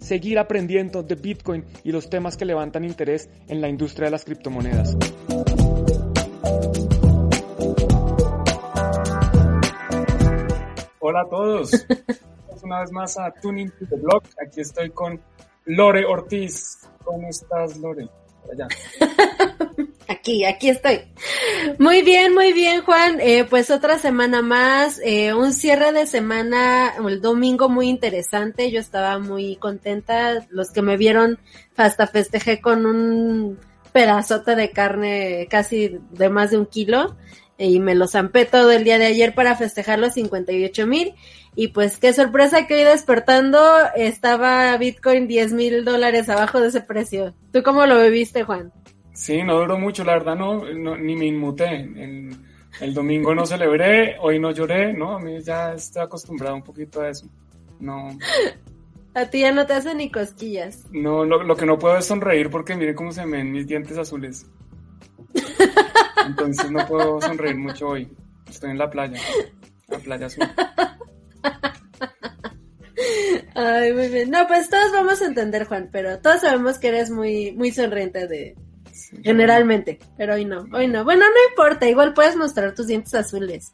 seguir aprendiendo de Bitcoin y los temas que levantan interés en la industria de las criptomonedas. Hola a todos. Una vez más a Tuning to the Block. Aquí estoy con Lore Ortiz. ¿Cómo estás, Lore? Allá. Aquí, aquí estoy. Muy bien, muy bien, Juan. Eh, pues otra semana más, eh, un cierre de semana, el domingo muy interesante. Yo estaba muy contenta. Los que me vieron, hasta festejé con un pedazote de carne casi de más de un kilo y me lo zampé todo el día de ayer para festejar los 58 mil y pues qué sorpresa que hoy despertando estaba Bitcoin 10 mil dólares abajo de ese precio. ¿Tú cómo lo viviste, Juan? Sí, no duró mucho, la verdad no, ni me inmuté. el domingo no celebré, hoy no lloré, ¿no? A mí ya estoy acostumbrado un poquito a eso. No. A ti ya no te hacen ni cosquillas. No, lo, lo que no puedo es sonreír porque miren cómo se me ven mis dientes azules. Entonces no puedo sonreír mucho hoy. Estoy en la playa, la playa azul. Ay, muy bien. No, pues todos vamos a entender, Juan, pero todos sabemos que eres muy, muy sonriente de, generalmente, pero hoy no, hoy no. Bueno, no importa, igual puedes mostrar tus dientes azules.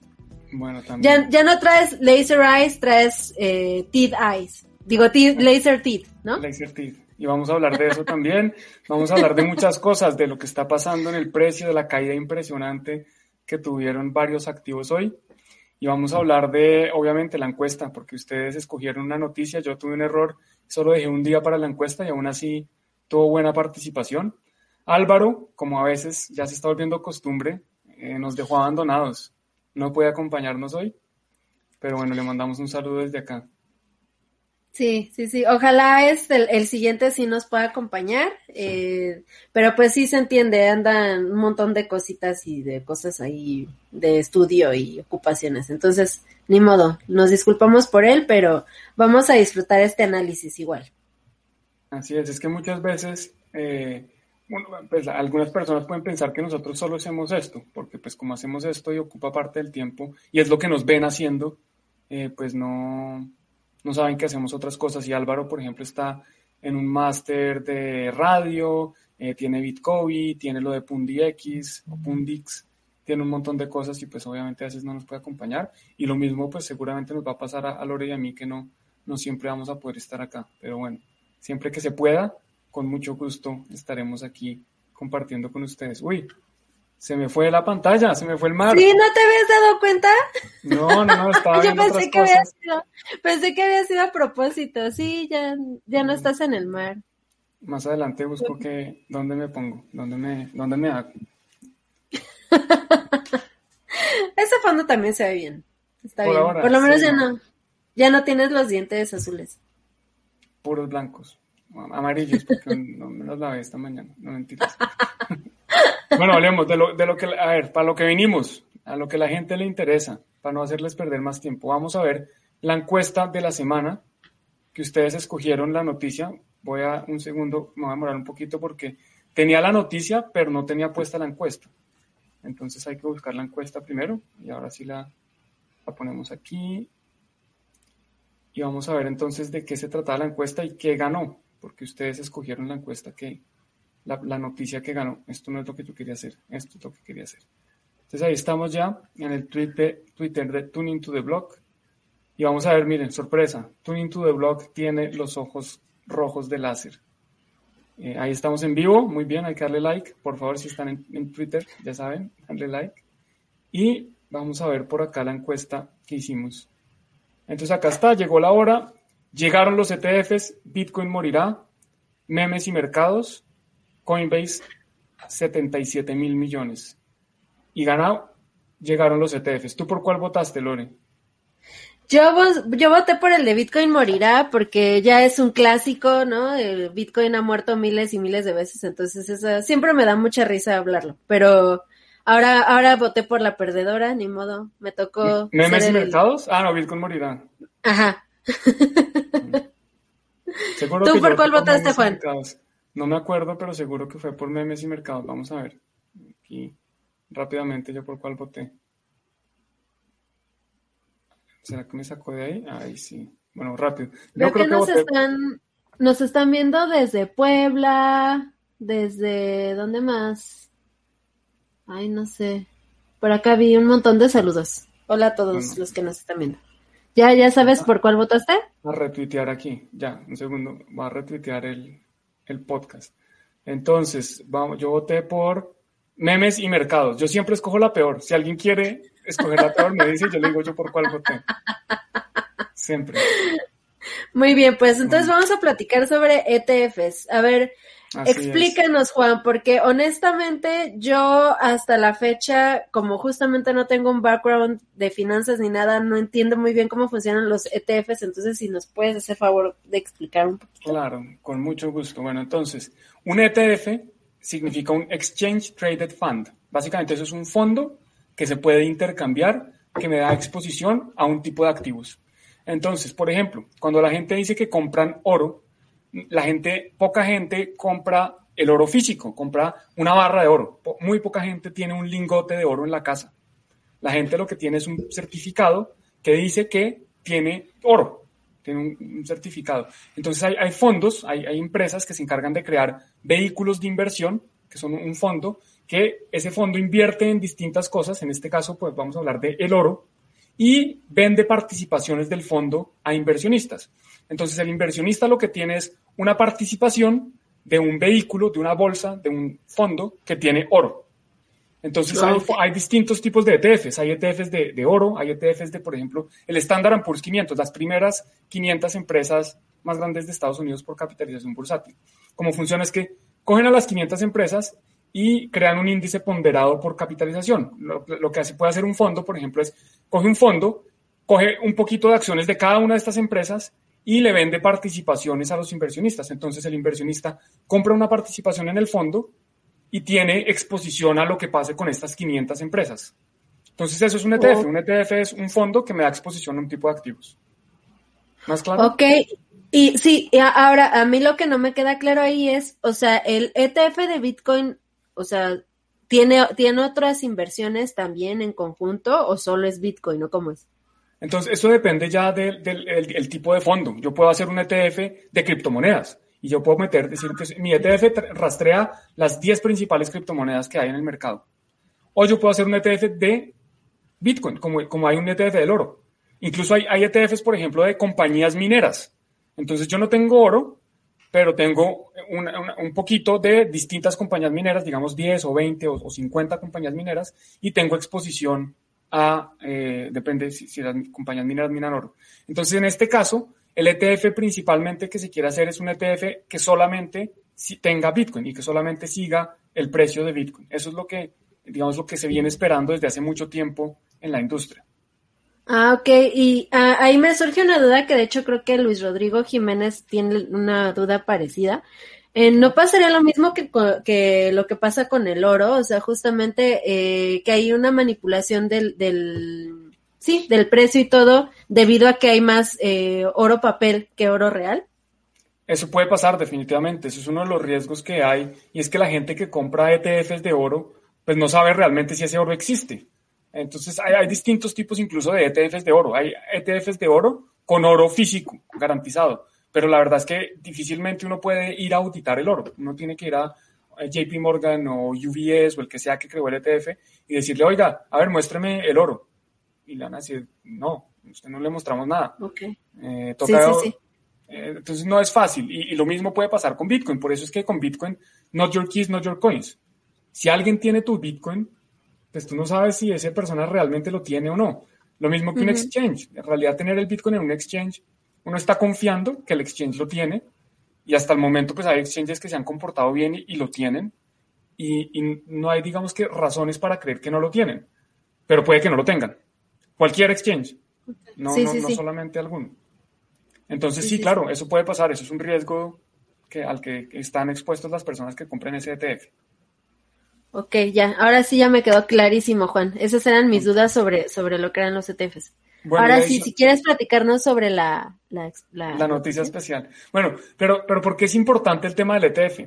Bueno, también. Ya, no traes laser eyes, traes eh, teeth eyes. Digo, teeth, laser teeth, ¿no? Laser teeth y vamos a hablar de eso también. Vamos a hablar de muchas cosas, de lo que está pasando en el precio, de la caída impresionante que tuvieron varios activos hoy. Y vamos a hablar de, obviamente, la encuesta, porque ustedes escogieron una noticia, yo tuve un error, solo dejé un día para la encuesta y aún así tuvo buena participación. Álvaro, como a veces ya se está volviendo costumbre, eh, nos dejó abandonados. No puede acompañarnos hoy, pero bueno, le mandamos un saludo desde acá. Sí, sí, sí. Ojalá es el, siguiente sí nos pueda acompañar. Eh, pero pues sí se entiende, andan un montón de cositas y de cosas ahí de estudio y ocupaciones. Entonces, ni modo, nos disculpamos por él, pero vamos a disfrutar este análisis igual. Así es, es que muchas veces, eh, bueno, pues algunas personas pueden pensar que nosotros solo hacemos esto, porque pues como hacemos esto y ocupa parte del tiempo y es lo que nos ven haciendo, eh, pues no no saben que hacemos otras cosas. Y Álvaro, por ejemplo, está en un máster de radio, eh, tiene Bitcoin, tiene lo de PundiX o Pundix, tiene un montón de cosas y pues obviamente a veces no nos puede acompañar. Y lo mismo pues seguramente nos va a pasar a, Lore y a mí que no, no siempre vamos a poder estar acá. Pero bueno, siempre que se pueda, con mucho gusto estaremos aquí compartiendo con ustedes. Uy, se me fue la pantalla, se me fue el mar. Sí, ¿no te habías dado cuenta? No, no, no, estaba Yo pensé que había sido, pensé que había sido a propósito. Sí, ya, ya no estás en el mar. Más adelante busco que, ¿dónde me pongo? ¿Dónde me, dónde me hago? Ese fondo también se ve bien. Está bien. Por lo menos ya no, ya no tienes los dientes azules. Puros blancos. Amarillos, porque no me los lavé esta mañana. No mentiras. Bueno, hablemos de lo, de lo que, a ver, para lo que vinimos, a lo que la gente le interesa, para no hacerles perder más tiempo. Vamos a ver la encuesta de la semana que ustedes escogieron la noticia. Voy a un segundo, me voy a demorar un poquito porque tenía la noticia, pero no tenía puesta la encuesta. Entonces hay que buscar la encuesta primero y ahora sí la, la ponemos aquí. Y vamos a ver entonces de qué se trataba la encuesta y qué ganó, porque ustedes escogieron la encuesta que, la, noticia que ganó. Esto no es lo que yo quería hacer, esto es lo que quería hacer. Entonces ahí estamos ya en el Twitter, Twitter de Tuning to the Block. Y vamos a ver, miren, sorpresa, Tuning to the Block tiene los ojos rojos de láser. Eh, ahí estamos en vivo, muy bien, hay que darle like. Por favor, si están en, en Twitter, ya saben, darle like. Y vamos a ver por acá la encuesta que hicimos. Entonces acá está, llegó la hora, llegaron los ETFs, Bitcoin morirá, memes y mercados, Coinbase 77 mil millones. Y ganado, llegaron los ETFs. ¿Tú por cuál votaste, Lore? Yo, yo voté por el de Bitcoin morirá porque ya es un clásico, ¿no? El Bitcoin ha muerto miles y miles de veces, entonces eso siempre me da mucha risa hablarlo, pero ahora ahora voté por la perdedora, ni modo, me tocó. ¿Memes y mercados? Ah, no, Bitcoin morirá. Ajá. ¿Tú por cuál votaste, Juan? No me acuerdo, pero seguro que fue por memes y mercados. Vamos a ver. Aquí rápidamente yo por cuál voté. ¿Será que me sacó de ahí? Ahí sí. Bueno, rápido. Yo creo que, nos, están, nos están viendo desde Puebla, desde... ¿Dónde más? Ay, no sé. Por acá vi un montón de saludos. Hola a todos los que nos están viendo. ¿Ya, ya sabes por cuál votaste? a retuitear aquí. Ya, un segundo. Va a retuitear el, el podcast. Entonces, vamos, yo voté por memes y mercados. Yo siempre escojo la peor. Si alguien quiere escoger la peor, me dice y yo le digo yo por cuál voté. Siempre. Muy bien, pues entonces vamos a platicar sobre ETFs. A ver, explícanos, Juan, porque honestamente yo hasta la fecha, como justamente no tengo un background de finanzas ni nada, no entiendo muy bien cómo funcionan los ETFs, entonces si nos puedes hacer favor de explicar un poquito. Claro, con mucho gusto. Bueno, entonces, un ETF significa un Exchange Traded Fund. Básicamente eso es un fondo que se puede intercambiar, que me da exposición a un tipo de activos. Entonces, por ejemplo, cuando la gente dice que compran oro, la gente, poca gente compra el oro físico, compra una barra de oro. Muy poca gente tiene un lingote de oro en la casa. La gente lo que tiene es un certificado que dice que tiene oro, tiene un, certificado. Entonces hay, fondos, hay, hay, empresas que se encargan de crear vehículos de inversión, que son un fondo, que ese fondo invierte en distintas cosas, en este caso pues vamos a hablar de el oro, y vende participaciones del fondo a inversionistas. Entonces el inversionista lo que tiene es una participación de un vehículo, de una bolsa, de un fondo que tiene oro. Entonces hay, distintos tipos de ETFs. Hay ETFs de, oro, hay ETFs de, por ejemplo, el Standard Poor's 500, las primeras 500 empresas más grandes de Estados Unidos por capitalización bursátil. Cómo funciona es que cogen a las 500 empresas y crean un índice ponderado por capitalización. Lo, que hace, puede hacer un fondo, por ejemplo, es coge un fondo, coge un poquito de acciones de cada una de estas empresas y le vende participaciones a los inversionistas. Entonces el inversionista compra una participación en el fondo y tiene exposición a lo que pase con estas 500 empresas. Entonces eso es un ETF. Un ETF es un fondo que me da exposición a un tipo de activos. ¿Más claro? Ok. Y sí, ahora a mí lo que no me queda claro ahí es, o sea, el ETF de Bitcoin o sea, ¿tiene, ¿tiene otras inversiones también en conjunto o solo es Bitcoin o cómo es? Entonces, eso depende ya del, tipo de fondo. Yo puedo hacer un ETF de criptomonedas y yo puedo meter, decir, que mi ETF rastrea las 10 principales criptomonedas que hay en el mercado. O yo puedo hacer un ETF de Bitcoin, como, como hay un ETF del oro. Incluso hay, hay ETFs, por ejemplo, de compañías mineras. Entonces, yo no tengo oro, pero tengo un poquito de distintas compañías mineras, digamos 10 o 20 o, 50 compañías mineras, y tengo exposición a, eh, depende si, las compañías mineras minan oro. Entonces, en este caso, el ETF principalmente que se quiere hacer es un ETF que solamente tenga Bitcoin y que solamente siga el precio de Bitcoin. Eso es lo que, digamos, lo que se viene esperando desde hace mucho tiempo en la industria. Ah, ok. Y ah, ahí me surge una duda que de hecho creo que Luis Rodrigo Jiménez tiene una duda parecida. Eh, ¿No pasaría lo mismo que, lo que pasa con el oro? O sea, justamente eh, que hay una manipulación del, del, sí, del precio y todo debido a que hay más eh, oro papel que oro real. Eso puede pasar definitivamente. Eso es uno de los riesgos que hay. Y es que la gente que compra ETFs de oro, pues no sabe realmente si ese oro existe. Entonces hay, distintos tipos incluso de ETFs de oro. Hay ETFs de oro con oro físico garantizado, pero la verdad es que difícilmente uno puede ir a auditar el oro. Uno tiene que ir a JP Morgan o UBS o el que sea que creó el ETF y decirle, oiga, a ver, muéstrame el oro. Y le van a decir, no, usted no le mostramos nada. Okay. Eh, sí, sí, eh, entonces no es fácil. Y, y, lo mismo puede pasar con Bitcoin. Por eso es que con Bitcoin, not your keys, not your coins. Si alguien tiene tu Bitcoin, pues tú no sabes si esa persona realmente lo tiene o no. Lo mismo que un exchange. En realidad, tener el Bitcoin en un exchange, uno está confiando que el exchange lo tiene y hasta el momento pues hay exchanges que se han comportado bien y, lo tienen y, y, no hay, digamos que, razones para creer que no lo tienen, pero puede que no lo tengan. Cualquier exchange. no, no, solamente alguno. Entonces sí, claro, eso puede pasar, eso es un riesgo que, al que están expuestos las personas que compren ese ETF. Ok, ya, ahora sí ya me quedó clarísimo, Juan. Esas eran mis dudas sobre, sobre lo que eran los ETFs. Ahora sí, si quieres platicarnos sobre la, la, la, noticia especial. Bueno, pero, pero ¿por qué es importante el tema del ETF?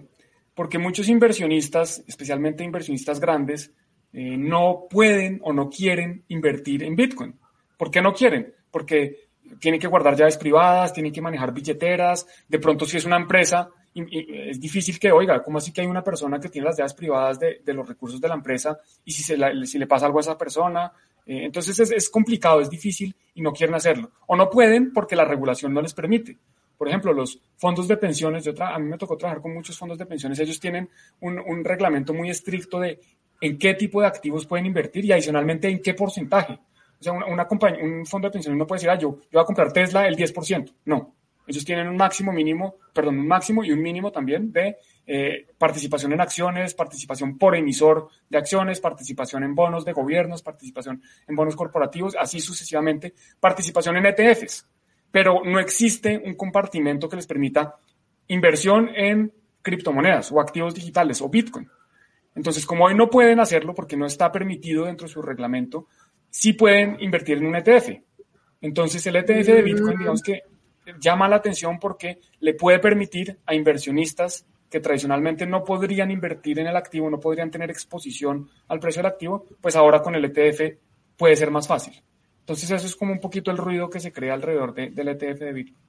Porque muchos inversionistas, especialmente inversionistas grandes, eh, no pueden o no quieren invertir en Bitcoin. ¿Por qué no quieren? Porque tienen que guardar llaves privadas, tienen que manejar billeteras, de pronto si es una empresa, es difícil que, oiga, ¿cómo así que hay una persona que tiene las llaves privadas de, los recursos de la empresa y si, se si le pasa algo a esa persona? Eh, entonces es, es, complicado, es difícil y no quieren hacerlo. O no pueden porque la regulación no les permite. Por ejemplo, los fondos de pensiones, yo a mí me tocó trabajar con muchos fondos de pensiones, ellos tienen un, un reglamento muy estricto de en qué tipo de activos pueden invertir y adicionalmente en qué porcentaje. O sea, una, compañía, un fondo de pensiones no puede decir, ah, yo, yo voy a comprar Tesla el 10%. No, ellos tienen un máximo mínimo, perdón, un máximo y un mínimo también de eh, participación en acciones, participación por emisor de acciones, participación en bonos de gobiernos, participación en bonos corporativos, así sucesivamente, participación en ETFs. Pero no existe un compartimento que les permita inversión en criptomonedas o activos digitales o Bitcoin. Entonces, como hoy no pueden hacerlo porque no está permitido dentro de su reglamento, sí pueden invertir en un ETF. Entonces el ETF de Bitcoin, digamos que llama la atención porque le puede permitir a inversionistas que tradicionalmente no podrían invertir en el activo, no podrían tener exposición al precio del activo, pues ahora con el ETF puede ser más fácil. Entonces eso es como un poquito el ruido que se crea alrededor del ETF de Bitcoin.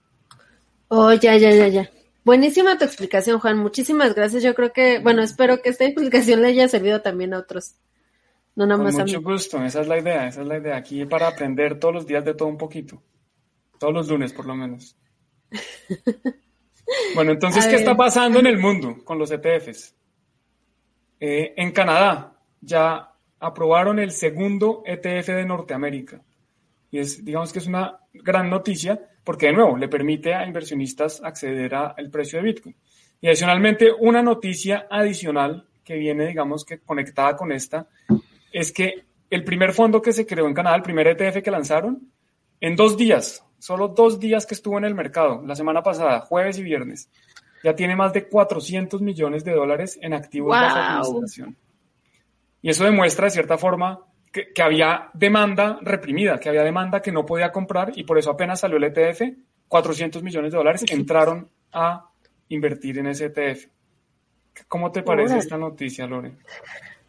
Oh, ya, ya, ya, ya. Buenísima tu explicación, Juan. Muchísimas gracias. Yo creo que, bueno, espero que esta explicación le haya servido también a otros. No nada más Con mucho gusto, esa es la idea, esa es la idea. Aquí para aprender todos los días de todo un poquito. Todos los lunes, por lo menos. bueno, entonces, ¿qué está pasando en el mundo con los ETFs? Eh, en Canadá ya aprobaron el segundo ETF de Norteamérica. Y es, digamos que es una gran noticia porque, de nuevo, le permite a inversionistas acceder al precio de Bitcoin. Y adicionalmente, una noticia adicional que viene, digamos que conectada con esta, es que el primer fondo que se creó en Canadá, el primer ETF que lanzaron, en dos días, solo dos días que estuvo en el mercado, la semana pasada, jueves y viernes, ya tiene más de 400 millones de dólares en activos de administración. Y eso demuestra, de cierta forma, que, que, había demanda reprimida, que había demanda que no podía comprar y por eso apenas salió el ETF, 400 millones de dólares entraron a invertir en ese ETF. ¿Cómo te parece esta noticia, Lore?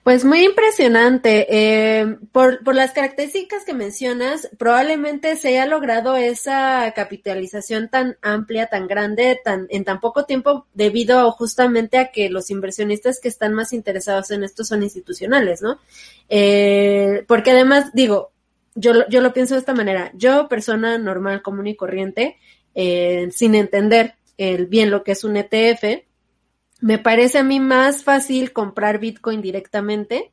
Pues muy impresionante. Eh, por, por, las características que mencionas, probablemente se haya logrado esa capitalización tan amplia, tan grande, tan, en tan poco tiempo, debido justamente a que los inversionistas que están más interesados en esto son institucionales, ¿no? Eh, porque además, digo, yo, yo lo pienso de esta manera. Yo, persona normal, común y corriente, eh, sin entender el bien lo que es un ETF, me parece a mí más fácil comprar Bitcoin directamente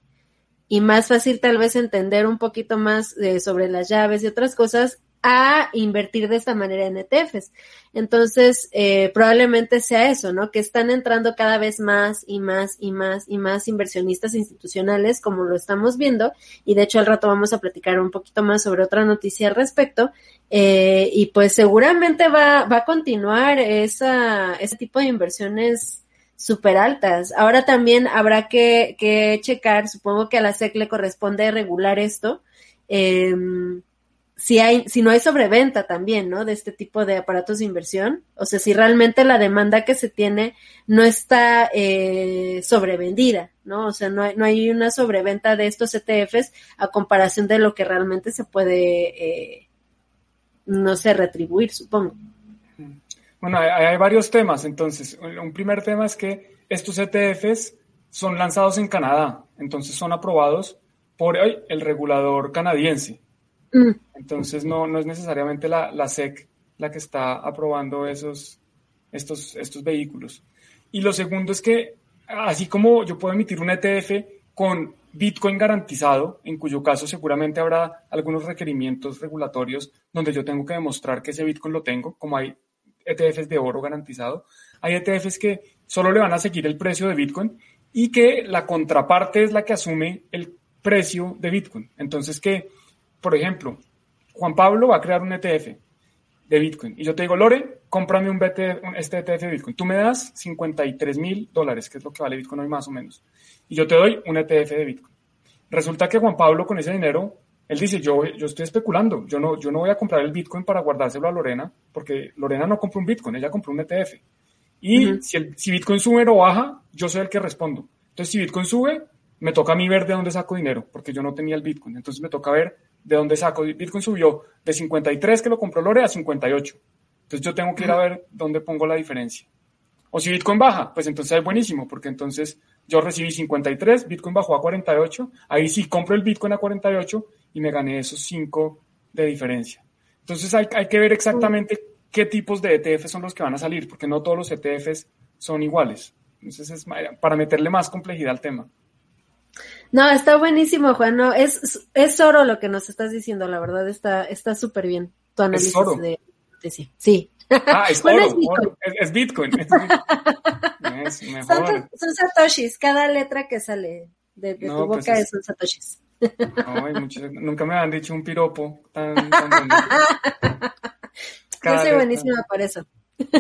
y más fácil tal vez entender un poquito más eh, sobre las llaves y otras cosas a invertir de esta manera en ETFs. Entonces, eh, probablemente sea eso, ¿no? Que están entrando cada vez más y más y más y más inversionistas institucionales, como lo estamos viendo, y de hecho al rato vamos a platicar un poquito más sobre otra noticia al respecto, eh, y pues seguramente va, va a continuar esa, ese tipo de inversiones súper altas. Ahora también habrá que, que, checar, supongo que a la SEC le corresponde regular esto, em, si hay, si no hay sobreventa también, ¿no? De este tipo de aparatos de inversión. O sea, si realmente la demanda que se tiene no está eh, sobrevendida, ¿no? O sea, no hay, no hay una sobreventa de estos ETFs a comparación de lo que realmente se puede, eh, no sé, retribuir, supongo. Bueno, hay, varios temas. Entonces, un primer tema es que estos ETFs son lanzados en Canadá, entonces son aprobados por el regulador canadiense. Mm. Entonces, no, no es necesariamente la, la, SEC la que está aprobando esos, estos, estos vehículos. Y lo segundo es que, así como yo puedo emitir un ETF con Bitcoin garantizado, en cuyo caso seguramente habrá algunos requerimientos regulatorios donde yo tengo que demostrar que ese Bitcoin lo tengo, como hay ETFs de oro garantizado. Hay ETFs que solo le van a seguir el precio de Bitcoin y que la contraparte es la que asume el precio de Bitcoin. Entonces que, por ejemplo, Juan Pablo va a crear un ETF de Bitcoin. Y yo te digo, Lore, cómprame un, este ETF de Bitcoin. Tú me das 53 mil dólares, que es lo que vale Bitcoin hoy más o menos. Y yo te doy un ETF de Bitcoin. Resulta que Juan Pablo con ese dinero, él dice, yo, yo estoy especulando, yo no, yo no voy a comprar el Bitcoin para guardárselo a Lorena, porque Lorena no compró un Bitcoin, ella compró un ETF. Y si, el, si Bitcoin sube o baja, yo soy el que respondo. Entonces, si Bitcoin sube, me toca a mí ver de dónde saco dinero, porque yo no tenía el Bitcoin. Entonces me toca ver de dónde saco. Bitcoin subió de 53 que lo compró Lore a 58. Entonces yo tengo que ir a ver dónde pongo la diferencia. O si Bitcoin baja, pues entonces es buenísimo, porque entonces yo recibí 53, Bitcoin bajó a 48, ahí sí compro el Bitcoin a 48 y me gané esos 5 de diferencia. Entonces hay, hay que ver exactamente qué tipos de ETFs son los que van a salir, porque no todos los ETFs son iguales. Entonces es para meterle más complejidad al tema. No, está buenísimo, Juan. No, es, es oro lo que nos estás diciendo, la verdad está está súper bien tu análisis de, de, sí. Sí. Ah, es oro, es Bitcoin. Es, Bitcoin. Es mejor. Son, satoshis, cada letra que sale de, de tu pues boca es, son satoshis. Ay, nunca me han dicho un piropo tan, tan bonito. Yo soy buenísima eso. ¿Sí?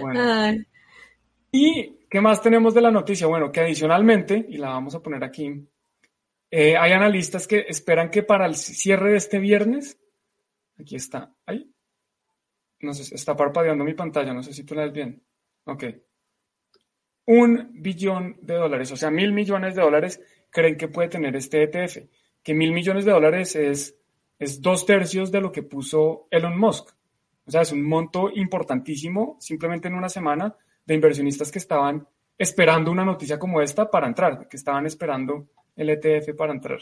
Bueno. Ay. Y ¿Qué más tenemos de la noticia? Bueno, que adicionalmente, y la vamos a poner aquí, eh, hay analistas que esperan que para el cierre de este viernes, aquí está, ahí, no sé, está parpadeando mi pantalla, no sé si tú la ves bien. Ok. Un billón de dólares, o sea, mil millones de dólares creen que puede tener este ETF, que mil millones de dólares es, es dos tercios de lo que puso Elon Musk. O sea, es un monto importantísimo simplemente en una semana de inversionistas que estaban esperando una noticia como esta para entrar, que estaban esperando el ETF para entrar.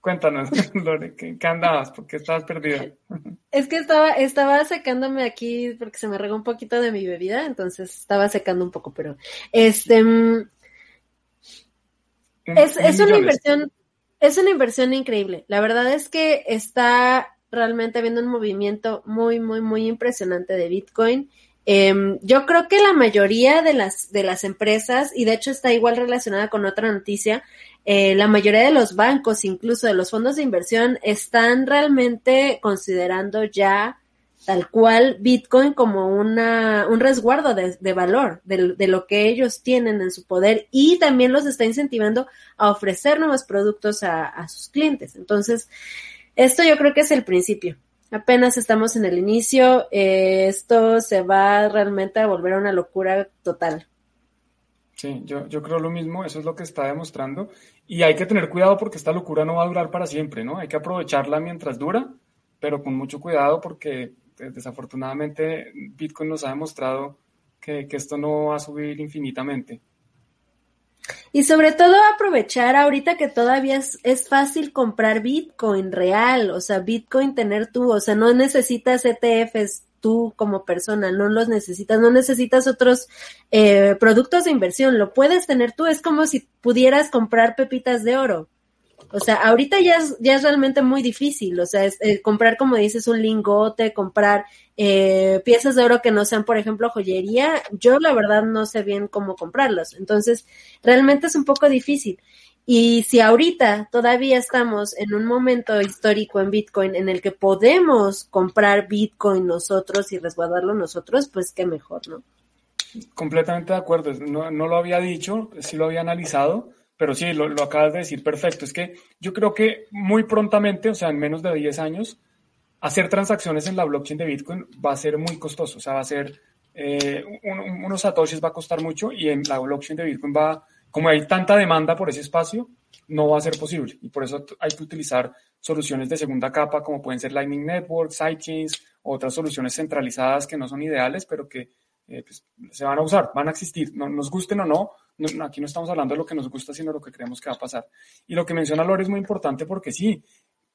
Cuéntanos, Lore, ¿qué, andabas? ¿Por qué estabas perdida? Es que estaba, estaba secándome aquí porque se me regó un poquito de mi bebida, entonces estaba secando un poco, pero este mm, es, es una inversión, es una inversión increíble. La verdad es que está realmente habiendo un movimiento muy, muy, muy impresionante de Bitcoin. Em, yo creo que la mayoría de las, de las empresas, y de hecho está igual relacionada con otra noticia, eh, la mayoría de los bancos, incluso de los fondos de inversión, están realmente considerando ya tal cual Bitcoin como una, un resguardo de, de valor de, de, lo que ellos tienen en su poder y también los está incentivando a ofrecer nuevos productos a, a sus clientes. Entonces, esto yo creo que es el principio. Apenas estamos en el inicio, eh, esto se va realmente a volver a una locura total. Sí, yo, yo creo lo mismo, eso es lo que está demostrando. Y hay que tener cuidado porque esta locura no va a durar para siempre, ¿no? Hay que aprovecharla mientras dura, pero con mucho cuidado porque desafortunadamente Bitcoin nos ha demostrado que, que esto no va a subir infinitamente. Y sobre todo aprovechar ahorita que todavía es, es, fácil comprar Bitcoin real, o sea, Bitcoin tener tú, o sea, no necesitas ETFs tú como persona, no los necesitas, no necesitas otros eh, productos de inversión, lo puedes tener tú, es como si pudieras comprar pepitas de oro. O sea, ahorita ya es, ya es realmente muy difícil, o sea, eh, comprar, como dices, un lingote, comprar eh, piezas de oro que no sean, por ejemplo, joyería, yo la verdad no sé bien cómo comprarlos. Entonces, realmente es un poco difícil. Y si ahorita todavía estamos en un momento histórico en Bitcoin en el que podemos comprar Bitcoin nosotros y resguardarlo nosotros, pues qué mejor, ¿no? Completamente de acuerdo. No, no lo había dicho, sí lo había analizado pero sí, lo, acabas de decir perfecto. Es que yo creo que muy prontamente, o sea, en menos de 10 años, hacer transacciones en la blockchain de Bitcoin va a ser muy costoso. O sea, va a ser, eh, unos satoshis va a costar mucho y en la blockchain de Bitcoin va, como hay tanta demanda por ese espacio, no va a ser posible. Y por eso hay que utilizar soluciones de segunda capa, como pueden ser Lightning Network, Sidechains, otras soluciones centralizadas que no son ideales, pero que eh, pues, se van a usar, van a existir, no, nos gusten o no, aquí no estamos hablando de lo que nos gusta, sino de lo que creemos que va a pasar. Y lo que menciona Lore es muy importante porque sí,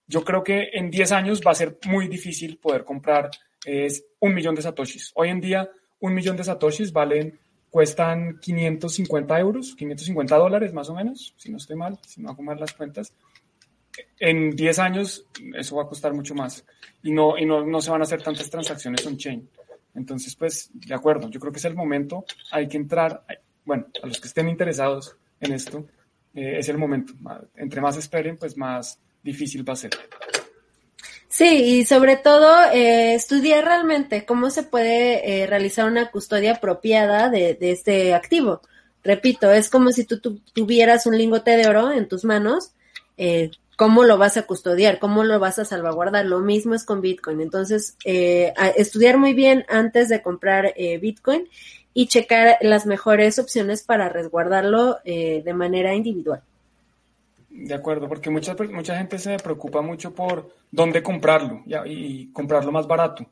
yo creo que en 10 años va a ser muy difícil poder comprar es un millón de satoshis. Hoy en día, un millón de satoshis valen, cuestan 550 euros, 550 dólares más o menos, si no estoy mal, si no hago mal las cuentas. En 10 años eso va a costar mucho más y no, y no, no se van a hacer tantas transacciones on-chain. Entonces, pues, de acuerdo, yo creo que es el momento, hay que entrar, bueno, a los que estén interesados en esto, eh, es el momento. Entre más esperen, pues más, difícil va a ser. Sí, y sobre todo eh, estudiar realmente cómo se puede eh, realizar una custodia apropiada de, de, este activo. Repito, es como si tú, tuvieras un lingote de oro en tus manos, eh, cómo lo vas a custodiar, cómo lo vas a salvaguardar. Lo mismo es con Bitcoin. Entonces, eh, estudiar muy bien antes de comprar eh, Bitcoin y checar las mejores opciones para resguardarlo eh, de manera individual. De acuerdo, porque mucha, gente se preocupa mucho por dónde comprarlo y, y comprarlo más barato,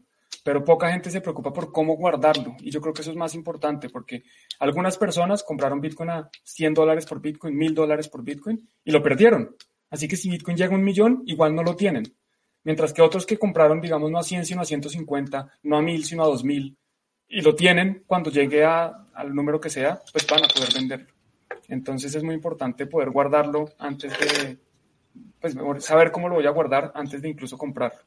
pero poca gente se preocupa por cómo guardarlo. Y yo creo que eso es más importante porque algunas personas compraron Bitcoin a 100 dólares por Bitcoin, 1000 dólares por Bitcoin y lo perdieron. Así que si Bitcoin llega a un millón, igual no lo tienen. Mientras que otros que compraron, digamos, no a 100, sino a 150, no a 1000, sino a 2000, y lo tienen cuando llegue a, al número que sea, pues van a poder venderlo. Entonces es muy importante poder guardarlo antes de, pues saber cómo lo voy a guardar antes de incluso comprarlo.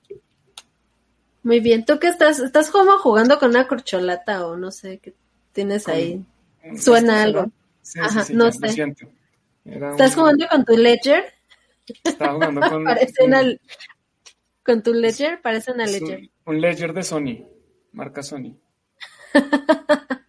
Muy bien, ¿tú qué estás? ¿Estás como jugando con una corcholata o no sé qué tienes ahí? ¿Suena algo? Sí, Ajá, sí, sí, no sé. ¿Estás un... jugando con tu ledger? Estaba jugando con. con tu ledger, parece una ledger. Un, un ledger de Sony, marca Sony.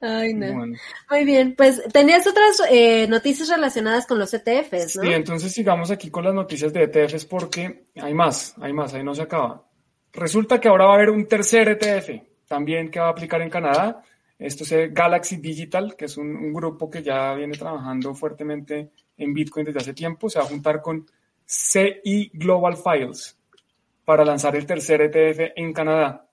Ay, no. Bueno. Muy bien, pues tenías otras eh, noticias relacionadas con los ETFs, ¿no? Sí, entonces sigamos aquí con las noticias de ETFs porque hay más, hay más, ahí no se acaba. Resulta que ahora va a haber un tercer ETF también que va a aplicar en Canadá. Esto es Galaxy Digital, que es un, grupo que ya viene trabajando fuertemente en Bitcoin desde hace tiempo. Se va a juntar con CI Global Files para lanzar el tercer ETF en Canadá.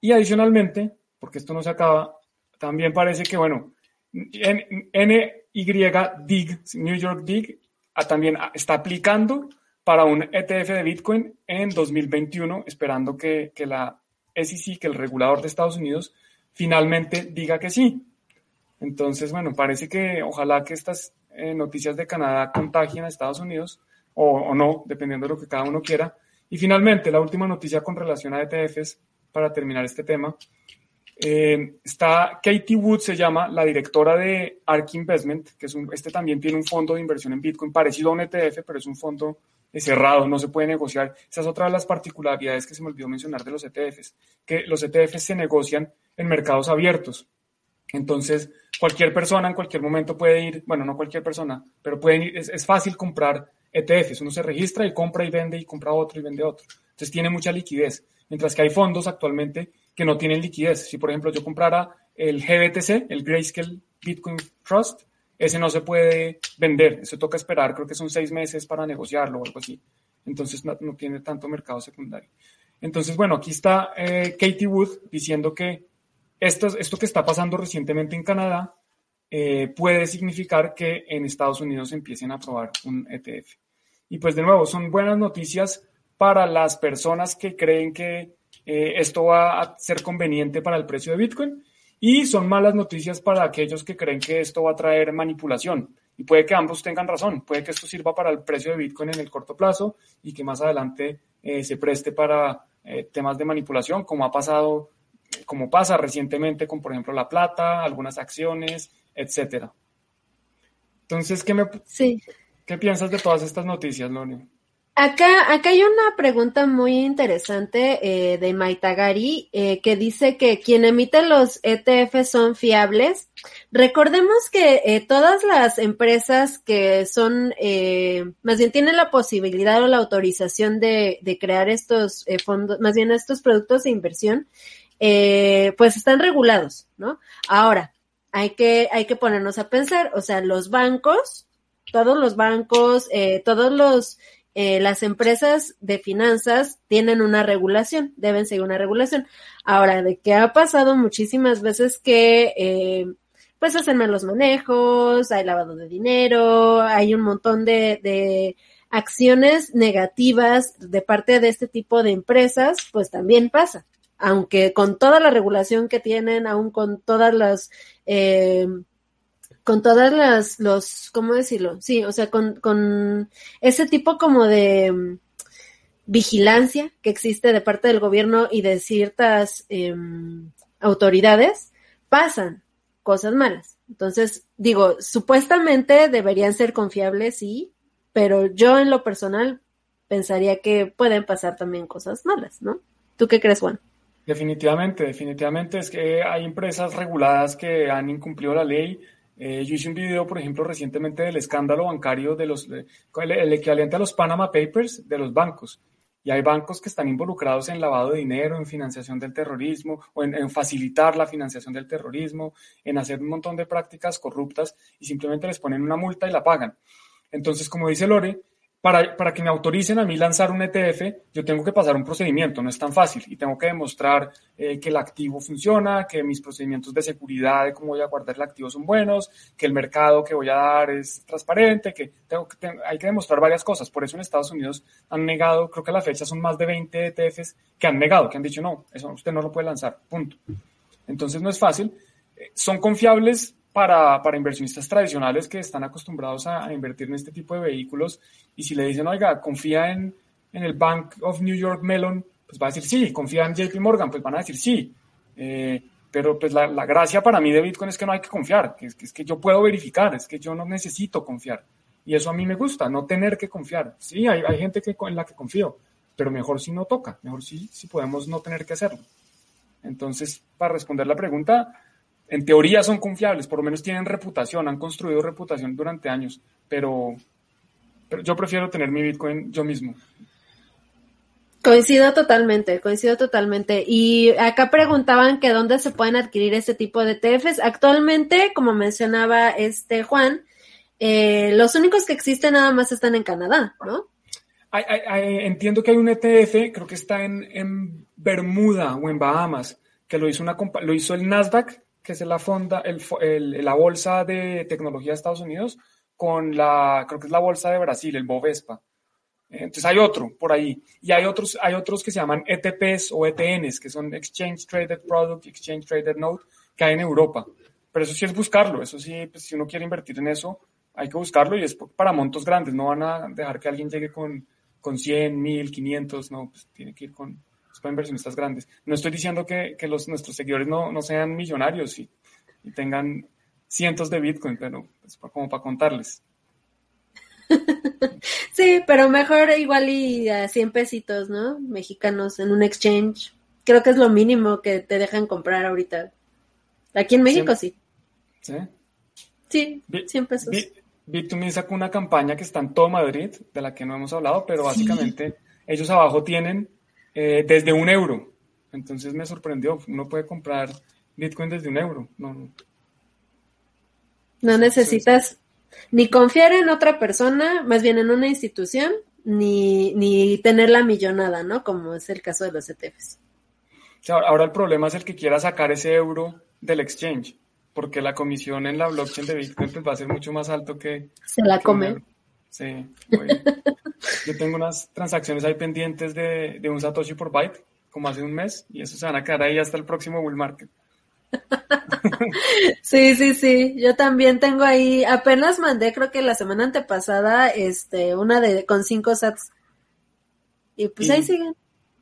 Y adicionalmente, porque esto no se acaba, también parece que, bueno, NYDIG, New York DIG, también está aplicando para un ETF de Bitcoin en 2021, esperando que, que la SEC, que el regulador de Estados Unidos, finalmente diga que sí. Entonces, bueno, parece que ojalá que estas eh, noticias de Canadá contagien a Estados Unidos o, o, no, dependiendo de lo que cada uno quiera. Y finalmente, la última noticia con relación a ETFs, para terminar este tema. Eh, está Katie Wood, se llama, la directora de ARK Investment, que es un, este también tiene un fondo de inversión en Bitcoin parecido a un ETF, pero es un fondo cerrado, no se puede negociar. Esa es otra de las particularidades que se me olvidó mencionar de los ETFs, que los ETFs se negocian en mercados abiertos. Entonces, cualquier persona en cualquier momento puede ir, bueno, no cualquier persona, pero puede ir, es, es fácil comprar ETFs. Uno se registra y compra y vende y compra otro y vende otro. Entonces, tiene mucha liquidez. Mientras que hay fondos actualmente que no tienen liquidez. Si, por ejemplo, yo comprara el GBTC, el Grayscale Bitcoin Trust, ese no se puede vender. Eso toca esperar, creo que son seis meses para negociarlo o algo así. Entonces, no, no tiene tanto mercado secundario. Entonces, bueno, aquí está eh, Katie Wood diciendo que esto, esto que está pasando recientemente en Canadá eh, puede significar que en Estados Unidos empiecen a aprobar un ETF. Y pues de nuevo, son buenas noticias para las personas que creen que eh, esto va a ser conveniente para el precio de Bitcoin y son malas noticias para aquellos que creen que esto va a traer manipulación. Y puede que ambos tengan razón, puede que esto sirva para el precio de Bitcoin en el corto plazo y que más adelante eh, se preste para eh, temas de manipulación, como ha pasado, como pasa recientemente con, por ejemplo, la plata, algunas acciones, etcétera. Entonces, ¿qué, me, sí. ¿qué piensas de todas estas noticias, Loni? Acá, acá hay una pregunta muy interesante eh, de Maitagari eh, que dice que quien emite los ETF son fiables. Recordemos que eh, todas las empresas que son, eh, más bien tienen la posibilidad o la autorización de, de crear estos fondos, más bien estos productos de inversión, pues están regulados, ¿no? Ahora, hay que, hay que ponernos a pensar, o sea, los bancos, todos los bancos, todos los eh, las empresas de finanzas tienen una regulación, deben seguir una regulación. Ahora, de que ha pasado muchísimas veces que eh, pues hacen malos manejos, hay lavado de dinero, hay un montón de, de acciones negativas de parte de este tipo de empresas, pues también pasa. Aunque con toda la regulación que tienen, aún con todas las eh, con todas las, los, ¿cómo decirlo? Sí, o sea, con, con ese tipo como de um, vigilancia que existe de parte del gobierno y de ciertas eh, autoridades, pasan cosas malas. Entonces, digo, supuestamente deberían ser confiables, sí, pero yo en lo personal pensaría que pueden pasar también cosas malas, ¿no? ¿Tú qué crees, Juan? Definitivamente, definitivamente es que hay empresas reguladas que han incumplido la ley. Eh, yo hice un video, por ejemplo, recientemente del escándalo bancario de los, el equivalente a los Panama Papers de los bancos. Y hay bancos que están involucrados en lavado de dinero, en financiación del terrorismo, o en, facilitar la financiación del terrorismo, en hacer un montón de prácticas corruptas y simplemente les ponen una multa y la pagan. Entonces, como dice Lore, para, para, que me autoricen a mí lanzar un ETF, yo tengo que pasar un procedimiento, no es tan fácil, y tengo que demostrar eh, que el activo funciona, que mis procedimientos de seguridad de cómo voy a guardar el activo son buenos, que el mercado que voy a dar es transparente, que, tengo que hay que demostrar varias cosas. Por eso en Estados Unidos han negado, creo que a la fecha son más de 20 ETFs que han negado, que han dicho no, eso usted no lo puede lanzar, punto. Entonces no es fácil. Eh, son confiables para, para, inversionistas tradicionales que están acostumbrados a, invertir en este tipo de vehículos y si le dicen, oiga, confía en, en, el Bank of New York Mellon, pues va a decir sí, confía en JP Morgan, pues van a decir sí. Eh, pero pues la, la, gracia para mí de Bitcoin es que no hay que confiar, es, que es, que yo puedo verificar, es que yo no necesito confiar. Y eso a mí me gusta, no tener que confiar. Sí, hay, hay gente que, en la que confío, pero mejor si no toca, mejor si, si podemos no tener que hacerlo. Entonces, para responder la pregunta, en teoría son confiables, por lo menos tienen reputación, han construido reputación durante años, pero, yo prefiero tener mi Bitcoin yo mismo. Coincido totalmente, coincido totalmente. Y acá preguntaban que dónde se pueden adquirir este tipo de ETFs. Actualmente, como mencionaba este Juan, eh, los únicos que existen nada más están en Canadá, ¿no? entiendo que hay un ETF, creo que está en, en Bermuda o en Bahamas, que lo hizo, una, lo hizo el Nasdaq que es la fonda, el, la bolsa de tecnología de Estados Unidos, con la, creo que es la bolsa de Brasil, el Bovespa. Entonces hay otro por ahí. Y hay otros, hay otros que se llaman ETPs o ETNs, que son Exchange Traded Product, Exchange Traded Note, que hay en Europa. Pero eso sí es buscarlo. Eso sí, pues, si uno quiere invertir en eso, hay que buscarlo y es para montos grandes. No van a dejar que alguien llegue con, con 100, 1000, 500. No, pues tiene que ir con, para inversionistas grandes. No estoy diciendo que, que los, nuestros seguidores no, no sean millonarios y, y, tengan cientos de Bitcoin, pero es como para contarles. Sí, pero mejor igual y a 100 pesitos, ¿no? Mexicanos en un exchange. Creo que es lo mínimo que te dejan comprar ahorita. Aquí en México sí. ¿Sí? Sí, 100 pesos. Bit2Me sacó una campaña que está en todo Madrid, de la que no hemos hablado, pero básicamente ellos abajo tienen eh, desde un euro. Entonces me sorprendió, uno puede comprar Bitcoin desde un euro. No, no necesitas ni confiar en otra persona, más bien en una institución, ni, ni tener la millonada, ¿no? Como es el caso de los ETFs. ahora el problema es el que quiera sacar ese euro del exchange, porque la comisión en la blockchain de Bitcoin pues, va a ser mucho más alto que... Se la come. Sí, yo tengo unas transacciones ahí pendientes de, de, un Satoshi por byte, como hace un mes, y eso se van a quedar ahí hasta el próximo bull market. Sí, sí, sí. Yo también tengo ahí, apenas mandé, creo que la semana antepasada, este, una de con cinco sats. Y pues ahí siguen.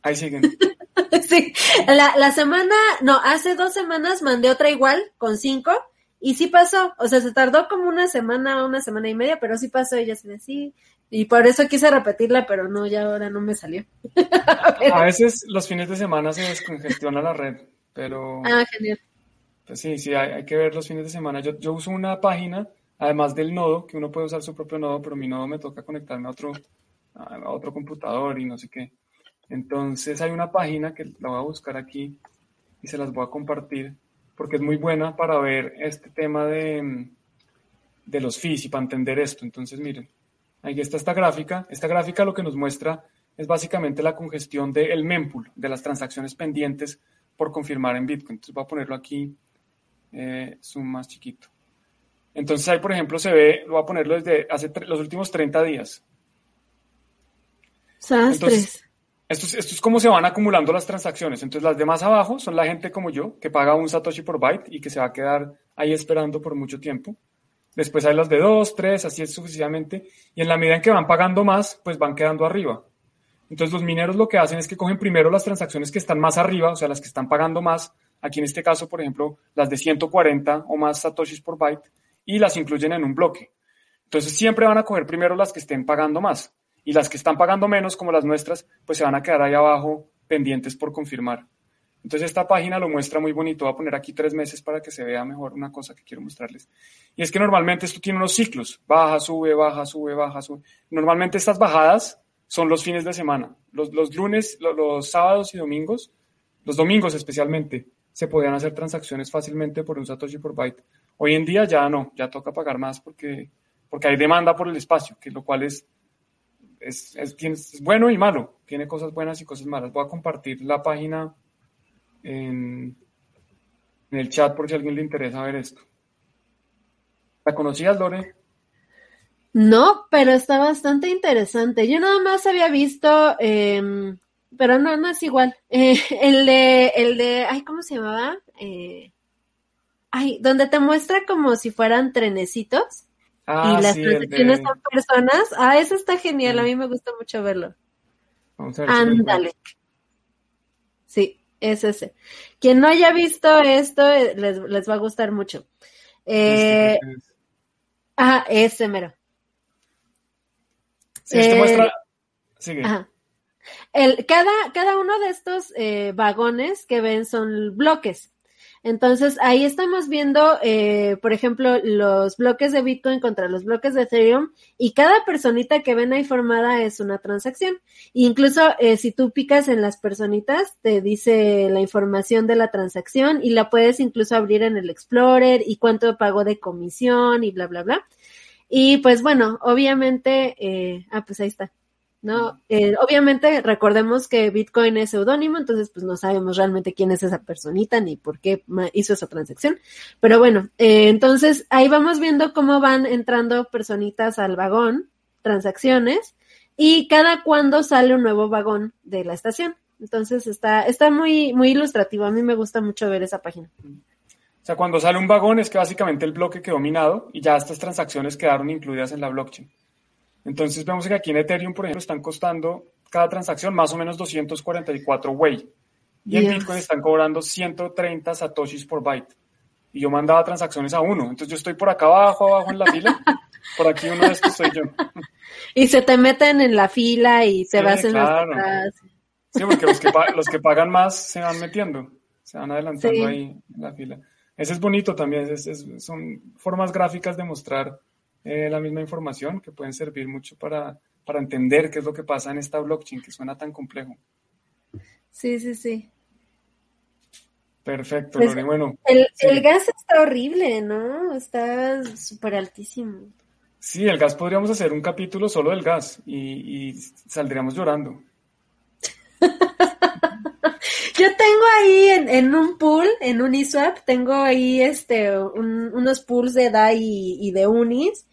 Ahí siguen. sí. La, la semana, no, hace dos semanas mandé otra igual, con cinco, y sí pasó, o sea, se tardó como una semana, una semana y media, pero sí pasó y ya se sí. Y por eso quise repetirla, pero no, ya ahora no me salió. a veces los fines de semana se descongestiona la red, pero... Ah, genial. Pues sí, sí, hay, que ver los fines de semana. Yo, yo uso una página, además del nodo, que uno puede usar su propio nodo, pero mi nodo me toca conectarme a otro, a otro computador y no sé qué. Entonces hay una página que la voy a buscar aquí y se las voy a compartir porque es muy buena para ver este tema de, de los fees y para entender esto. Entonces, miren, ahí está esta gráfica. Esta gráfica lo que nos muestra es básicamente la congestión del mempool, de las transacciones pendientes por confirmar en Bitcoin. Entonces voy a ponerlo aquí, eh, zoom más chiquito. Entonces ahí, por ejemplo, se ve, lo voy a ponerlo desde hace los últimos 30 días. Sastres. Esto es, esto es cómo se van acumulando las transacciones. Entonces, las de más abajo son la gente como yo, que paga un Satoshi por byte y que se va a quedar ahí esperando por mucho tiempo. Después hay las de dos, tres, así es sucesivamente. Y en la medida en que van pagando más, pues van quedando arriba. Entonces, los mineros lo que hacen es que cogen primero las transacciones que están más arriba, o sea, las que están pagando más. Aquí en este caso, por ejemplo, las de 140 o más Satoshis por byte, y las incluyen en un bloque. Entonces siempre van a coger primero las que estén pagando más y las que están pagando menos, como las nuestras, pues se van a quedar ahí abajo pendientes por confirmar. Entonces esta página lo muestra muy bonito. Voy a poner aquí tres meses para que se vea mejor una cosa que quiero mostrarles. Y es que normalmente esto tiene unos ciclos. Baja, sube, baja, sube, baja, sube. Normalmente estas bajadas son los fines de semana. Los, los lunes, los, los sábados y domingos, los domingos especialmente, se podían hacer transacciones fácilmente por un Satoshi por byte. Hoy en día ya no, ya toca pagar más porque, porque hay demanda por el espacio, que lo cual es, es, es, es bueno y malo. Tiene cosas buenas y cosas malas. Voy a compartir la página en, en el chat por si a alguien le interesa ver esto. ¿La conocías, Lore? No, pero está bastante interesante. Yo nada más había visto, eh, pero no, no es igual. Eh, el de, el de, ay, ¿cómo se llamaba? Eh, ay, donde te muestra como si fueran trenecitos. Ah, y las sí, transacciones de- son personas. Ah, eso está genial. Sí. A mí me gusta mucho verlo. Vamos a ver si lo encuentro. Ándale. Sí, es ese. Quien no haya visto esto, eh, les, les va a gustar mucho. Eh, Este, es- ah, ese mero. Sí, este eh, muestra. Sigue. Ajá. El, cada, cada uno de estos eh, vagones que ven son bloques. Entonces, ahí estamos viendo, eh, por ejemplo, los bloques de Bitcoin contra los bloques de Ethereum y cada personita que ven ahí formada es una transacción. Incluso eh, si tú picas en las personitas, te dice la información de la transacción y la puedes incluso abrir en el Explorer y cuánto pagó de comisión y bla, bla, bla. Y pues bueno, obviamente, eh, ah, pues ahí está. ¿No? Eh, obviamente recordemos que Bitcoin es seudónimo, entonces pues no sabemos realmente quién es esa personita ni por qué hizo esa transacción. Pero bueno, eh, entonces ahí vamos viendo cómo van entrando personitas al vagón, transacciones, y cada cuando sale un nuevo vagón de la estación. Entonces está, está muy, muy ilustrativo. A mí me gusta mucho ver esa página. O sea, cuando sale un vagón es que básicamente el bloque quedó minado y ya estas transacciones quedaron incluidas en la blockchain. Entonces vemos que aquí en Ethereum, por ejemplo, están costando cada transacción más o menos 244 Wei. Y en. Bitcoin están cobrando 130 satoshis por byte. Y yo mandaba transacciones a uno. Entonces yo estoy por acá abajo, abajo en la fila. Por aquí uno de estos soy yo. Y se te meten en la fila y te Sí, vas en las. Sí, porque los que, los que pagan más se van metiendo, se van adelantando Sí. ahí en la fila. Ese es bonito también, es- es- son formas gráficas de mostrar eh, la misma información que pueden servir mucho para, para entender qué es lo que pasa en esta blockchain que suena tan complejo. Sí, sí, sí. Perfecto, Pues, Lore. Bueno, El, Sí. el gas está horrible, ¿no? Está súper altísimo. sí, el gas podríamos hacer un capítulo solo del gas y, y saldríamos llorando. Yo tengo ahí en, en un pool, en Uniswap, tengo ahí este un- unos pools de DAI y, y de Unis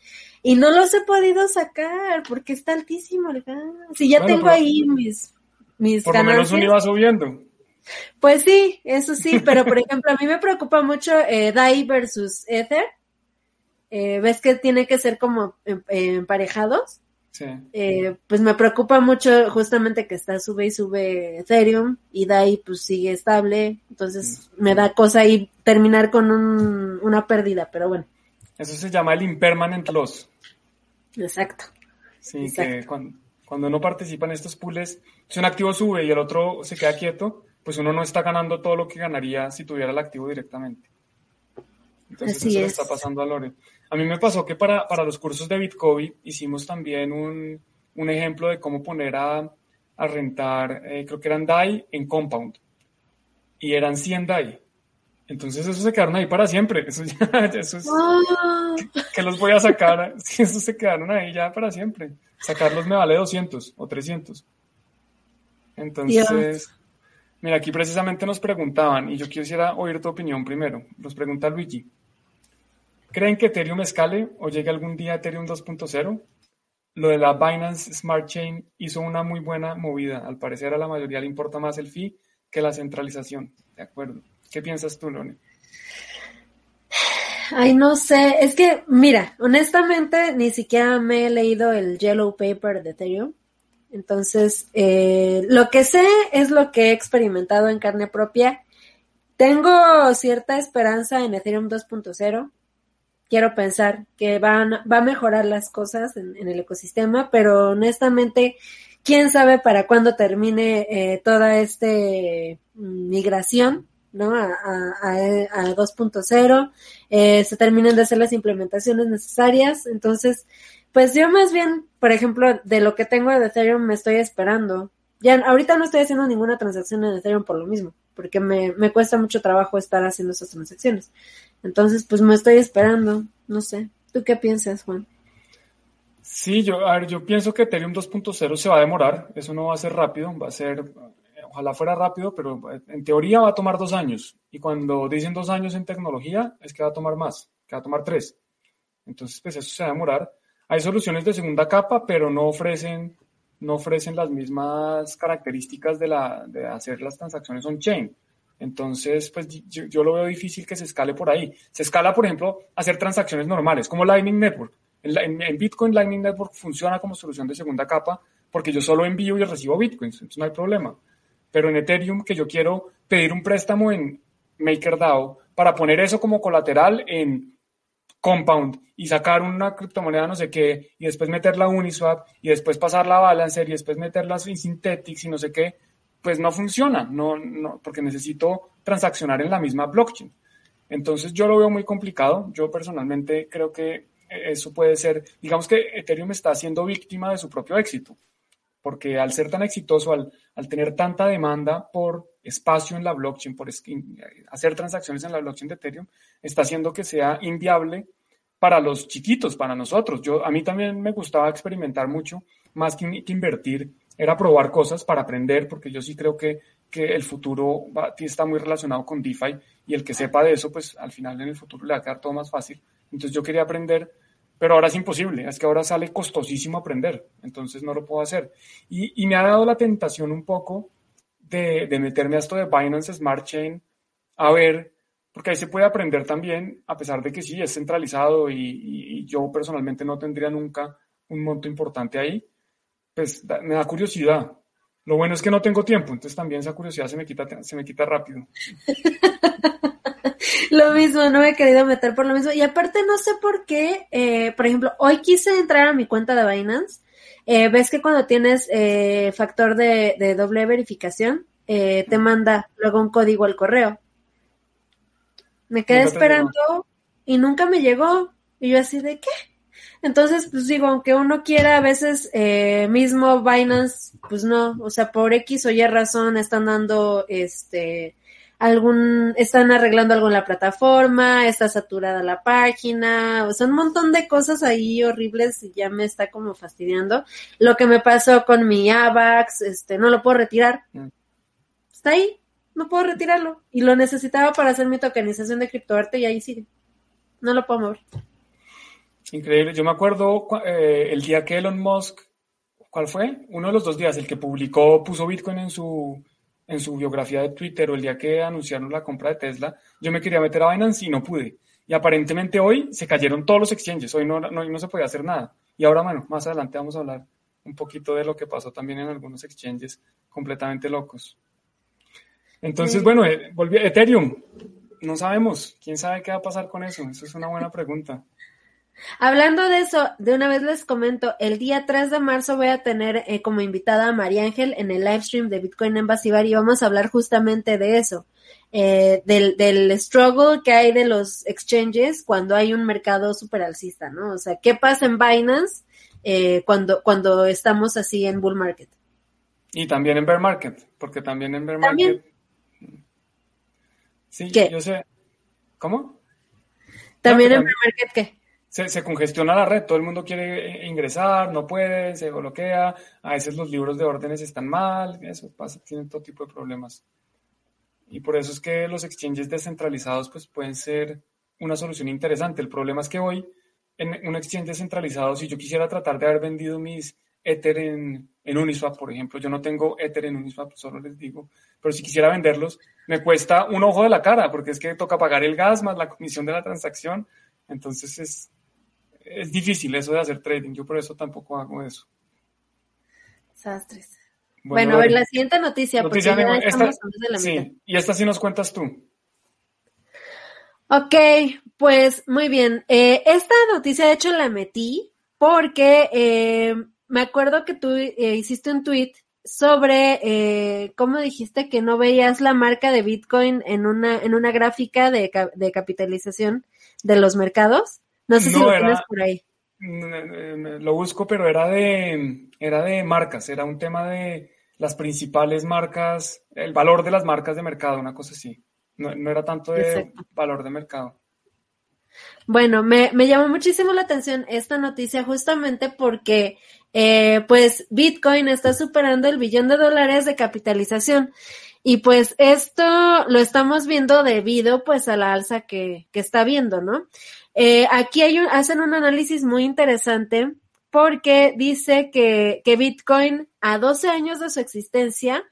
y no los he podido sacar porque está altísimo el gas. Y ya Bueno, tengo ahí mis, mis Por lo menos ganancias. uno iba subiendo. Pues sí, eso sí, pero por ejemplo, a mí me preocupa mucho eh, DAI versus Ether. Eh, ¿Ves que tiene que ser como em- eh, emparejados? Sí. Eh, pues me preocupa mucho justamente que está sube y sube Ethereum y DAI pues sigue estable, entonces me da cosa ahí terminar con un- una pérdida, pero bueno, Eso se llama el impermanent loss. exacto. Sí, Exacto. que cuando, cuando uno participa en estos pools, si un activo sube y el otro se queda quieto, pues uno no está ganando todo lo que ganaría si tuviera el activo directamente. Entonces Así eso le es. está pasando a Lore. A mí me pasó que para, para los cursos de Bitcoin hicimos también un, un ejemplo de cómo poner a, a rentar, eh, creo que eran DAI en Compound. Y eran 100 DAI. Entonces esos se quedaron ahí para siempre. Eso, ya- eso es que los voy a sacar, si esos se quedaron ahí ya para siempre. Sacarlos me vale 200 o 300. Entonces, Dios. mira, aquí precisamente nos preguntaban, y yo quisiera oír tu opinión primero. Nos pregunta Luigi. ¿Creen que Ethereum escale o llegue algún día a Ethereum 2.0? Lo de la Binance Smart Chain hizo una muy buena movida. Al parecer a la mayoría le importa más el fee que la centralización. De acuerdo. ¿Qué piensas tú, Lone? Ay, no sé, es que, mira, honestamente ni siquiera me he leído el Yellow Paper de Ethereum. Entonces, eh, lo que sé es lo que he experimentado en carne propia. Tengo cierta esperanza en Ethereum 2.0. quiero pensar que van, va a mejorar las cosas en, el ecosistema, pero honestamente, quién sabe para cuándo termine eh, toda esta mm, migración, ¿no? A, a, 2.0, eh, se terminen de hacer las implementaciones necesarias, entonces, pues yo más bien, por ejemplo, de lo que tengo de Ethereum me estoy esperando. Ya, ahorita no estoy haciendo ninguna transacción en Ethereum por lo mismo, porque me, me cuesta mucho trabajo estar haciendo esas transacciones. Entonces, pues me estoy esperando, no sé. ¿Tú qué piensas, Juan? Sí, yo, a ver, yo pienso que Ethereum 2.0 se va a demorar, eso no va a ser rápido, va a ser, ojalá fuera rápido, pero en teoría va a tomar dos años. Y cuando dicen dos años en tecnología, es que va a tomar más, que va a tomar tres. Entonces, pues eso se va a demorar. Hay soluciones de segunda capa, pero no ofrecen, no ofrecen las mismas características de, la, de hacer las transacciones on-chain. Entonces, pues yo, lo veo difícil que se escale por ahí. Se escala, por ejemplo, hacer transacciones normales, como Lightning Network. En, Bitcoin, Lightning Network funciona como solución de segunda capa porque yo solo envío y recibo Bitcoins, entonces no hay problema. Pero en Ethereum, que yo quiero pedir un préstamo en MakerDAO para poner eso como colateral en Compound y sacar una criptomoneda no sé qué, y después meterla a Uniswap, y después pasarla a Balancer, y después meterla en Synthetix y no sé qué, pues no funciona, no, no, porque necesito transaccionar en la misma blockchain. Entonces yo lo veo muy complicado. Yo personalmente creo que eso puede ser, digamos que Ethereum está siendo víctima de su propio éxito, porque al ser tan exitoso, al, al tener tanta demanda por espacio en la blockchain, por hacer transacciones en la blockchain de Ethereum, está haciendo que sea inviable para los chiquitos, para nosotros. Yo, a mí también me gustaba experimentar mucho, más que, que invertir era probar cosas para aprender, porque yo sí creo que, que el futuro está muy relacionado con DeFi y el que sepa de eso, pues al final en el futuro le va a quedar todo más fácil. Entonces yo quería aprender, pero ahora es imposible, es que ahora sale costosísimo aprender, entonces no lo puedo hacer. Y, y me ha dado la tentación un poco de, de, meterme a esto de Binance Smart Chain, a ver, porque ahí se puede aprender también, a pesar de que sí, es centralizado y, y yo personalmente no tendría nunca un monto importante ahí pues me da curiosidad. Lo bueno es que no tengo tiempo, entonces también esa curiosidad se me quita, se me quita rápido. lo mismo, no me he querido meter por lo mismo. Y aparte no sé por qué, eh, por ejemplo, hoy quise entrar a mi cuenta de Binance. Eh, ves que cuando tienes eh, factor de, de, doble verificación, te manda luego un código al correo. Me quedé esperando y nunca me llegó. Y yo así de qué? Entonces, pues digo, aunque uno quiera, a veces eh, mismo Binance, pues no, o sea, por X o Y razón están dando, este, algún, están arreglando algo en la plataforma, está saturada la página, o sea, un montón de cosas ahí horribles y ya me está como fastidiando. Lo que me pasó con mi AVAX, este, no lo puedo retirar. Mm. Está ahí, no puedo retirarlo. Y lo necesitaba para hacer mi tokenización de criptoarte y ahí sigue. No lo puedo mover. Increíble. Yo me acuerdo eh, el día que Elon Musk, ¿cuál fue? Uno de los dos días, el que publicó, puso Bitcoin en su, en su biografía de Twitter o el día que anunciaron la compra de Tesla, yo me quería meter a Binance y no pude. Y aparentemente hoy se cayeron todos los exchanges, hoy no, no, no se podía hacer nada. Y ahora, bueno, más adelante vamos a hablar un poquito de lo que pasó también en algunos exchanges completamente locos. Entonces, bueno, eh, volví a Ethereum. No sabemos. ¿Quién sabe qué va a pasar con eso? Eso es una buena pregunta. Hablando de eso, de una vez les comento, el día 3 de marzo voy a tener eh, como invitada a María Ángel en el live stream de Bitcoin en Basibar y vamos a hablar justamente de eso, eh, del, del struggle que hay de los exchanges cuando hay un mercado super alcista, ¿no? O sea, ¿qué pasa en Binance eh, cuando, cuando estamos así en bull market? Y también en bear market, porque también en bear market... Sí, yo sé. ¿Cómo? También en bear market, ¿qué? Se, congestiona la red, todo el mundo quiere ingresar, no puede, se bloquea, a veces los libros de órdenes están mal, eso pasa, tienen todo tipo de problemas. Y por eso es que los exchanges descentralizados pues pueden ser una solución interesante. El problema es que hoy en un exchange descentralizado, si yo quisiera tratar de haber vendido mis Ether en, en Uniswap, por ejemplo, yo no tengo Ether en Uniswap, solo les digo, pero si quisiera venderlos, me cuesta un ojo de la cara, porque es que toca pagar el gas más la comisión de la transacción. Entonces es, es difícil eso de hacer trading. Yo por eso tampoco hago eso. Desastres. Bueno, a ver, la siguiente noticia, porque ya esta, de la sí, y esta sí nos cuentas tú. Ok, pues muy bien. Eh, esta noticia de hecho la metí porque eh, me acuerdo que tú eh, hiciste un tweet sobre eh, cómo dijiste que no veías la marca de Bitcoin en una, en una gráfica de, de capitalización de los mercados. No sé si lo tienes por ahí. Lo busco, pero era de, era de marcas, era un tema de las principales marcas, el valor de las marcas de mercado, una cosa así. No, era tanto de valor de mercado. Bueno, me, me, llamó muchísimo la atención esta noticia justamente porque eh, pues Bitcoin está superando el billón de dólares de capitalización. Y pues esto lo estamos viendo debido pues a la alza que, que está viendo, ¿no? Eh, aquí hay un, hacen un análisis muy interesante porque dice que, Bitcoin a 12 años de su existencia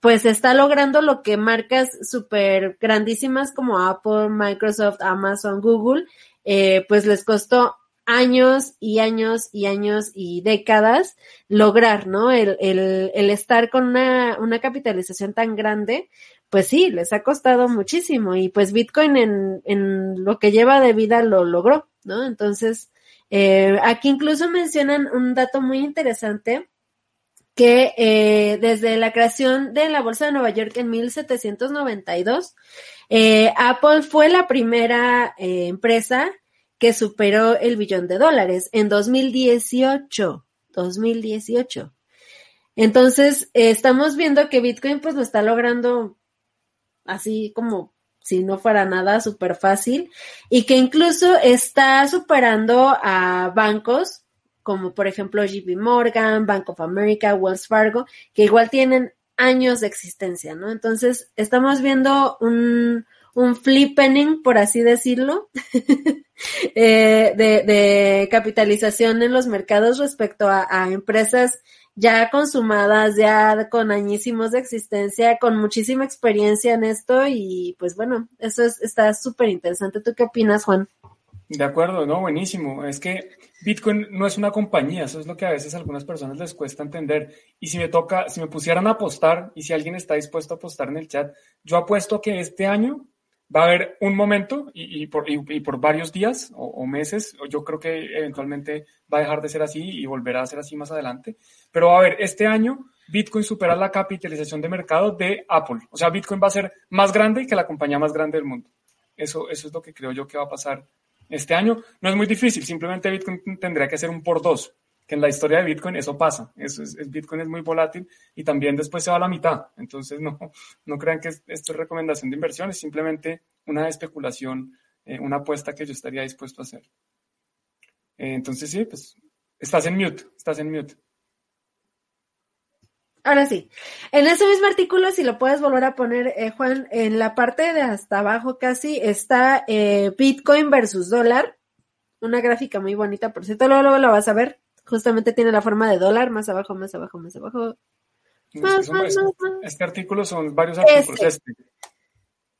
pues está logrando lo que marcas súper grandísimas como Apple, Microsoft, Amazon, Google, eh, pues les costó años y años y años y décadas lograr, ¿no? El, estar con una capitalización tan grande, pues sí, les ha costado muchísimo y pues Bitcoin en, en lo que lleva de vida lo logró, ¿no? Entonces, eh, aquí incluso mencionan un dato muy interesante que eh, desde la creación de la Bolsa de Nueva York en 1792, eh, Apple fue la primera eh, empresa que superó el billón de dólares en 2018. 2018. Entonces, estamos viendo que Bitcoin pues lo está logrando así como si no fuera nada súper fácil y que incluso está superando a bancos como por ejemplo JP Morgan, Bank of America, Wells Fargo, que igual tienen años de existencia, ¿no? Entonces, estamos viendo un, un flippening, por así decirlo, eh, de, de, capitalización en los mercados respecto a, a, empresas ya consumadas, ya con añísimos de existencia, con muchísima experiencia en esto y pues bueno, eso es, está súper interesante. ¿Tú qué opinas, Juan? De acuerdo, no, buenísimo. Es que Bitcoin no es una compañía, eso es lo que a veces a algunas personas les cuesta entender. Y si me toca, si me pusieran a apostar, y si alguien está dispuesto a apostar en el chat, yo apuesto que este año va a haber un momento y, por, varios días o, meses, yo creo que eventualmente va a dejar de ser así y volverá a ser así más adelante, pero a haber este año Bitcoin supera la capitalización de mercado de Apple. O sea, Bitcoin va a ser más grande que la compañía más grande del mundo. Eso, eso es lo que creo yo que va a pasar este año no es muy difícil, simplemente Bitcoin tendría que ser un por dos, que en la historia de Bitcoin eso pasa, eso es, Bitcoin es muy volátil y también después se va a la mitad, entonces no, no crean que esto es recomendación de inversión, es simplemente una especulación, eh, una apuesta que yo estaría dispuesto a hacer. Eh, entonces sí, pues estás en mute, estás en mute. Ahora sí, en ese mismo artículo, si lo puedes volver a poner, eh, Juan, en la parte de hasta abajo casi está Bitcoin versus dólar, una gráfica muy bonita, por cierto, luego, luego lo vas a ver, justamente tiene la forma de dólar, más abajo, más abajo, más abajo. este artículo son varios artículos. Este,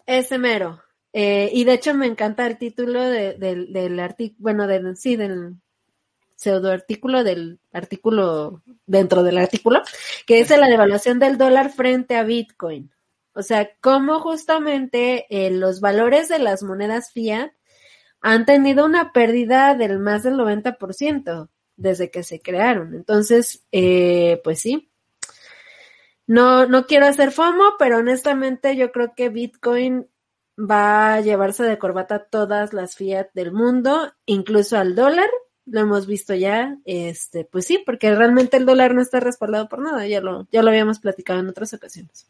ese mero. Eh, y de hecho me encanta el título del, del artículo, bueno, del, sí, del, pseudoartículo del artículo dentro del artículo, que es la devaluación del dólar frente a Bitcoin. O sea, cómo justamente eh, los valores de las monedas fiat han tenido una pérdida del más del 90% desde que se crearon. Entonces, eh, pues sí. No, no quiero hacer FOMO, pero honestamente yo creo que Bitcoin va a llevarse de corbata todas las fiat del mundo, incluso al dólar, lo hemos visto ya, este, pues sí, porque realmente el dólar no está respaldado por nada, ya lo, ya lo habíamos platicado en otras ocasiones.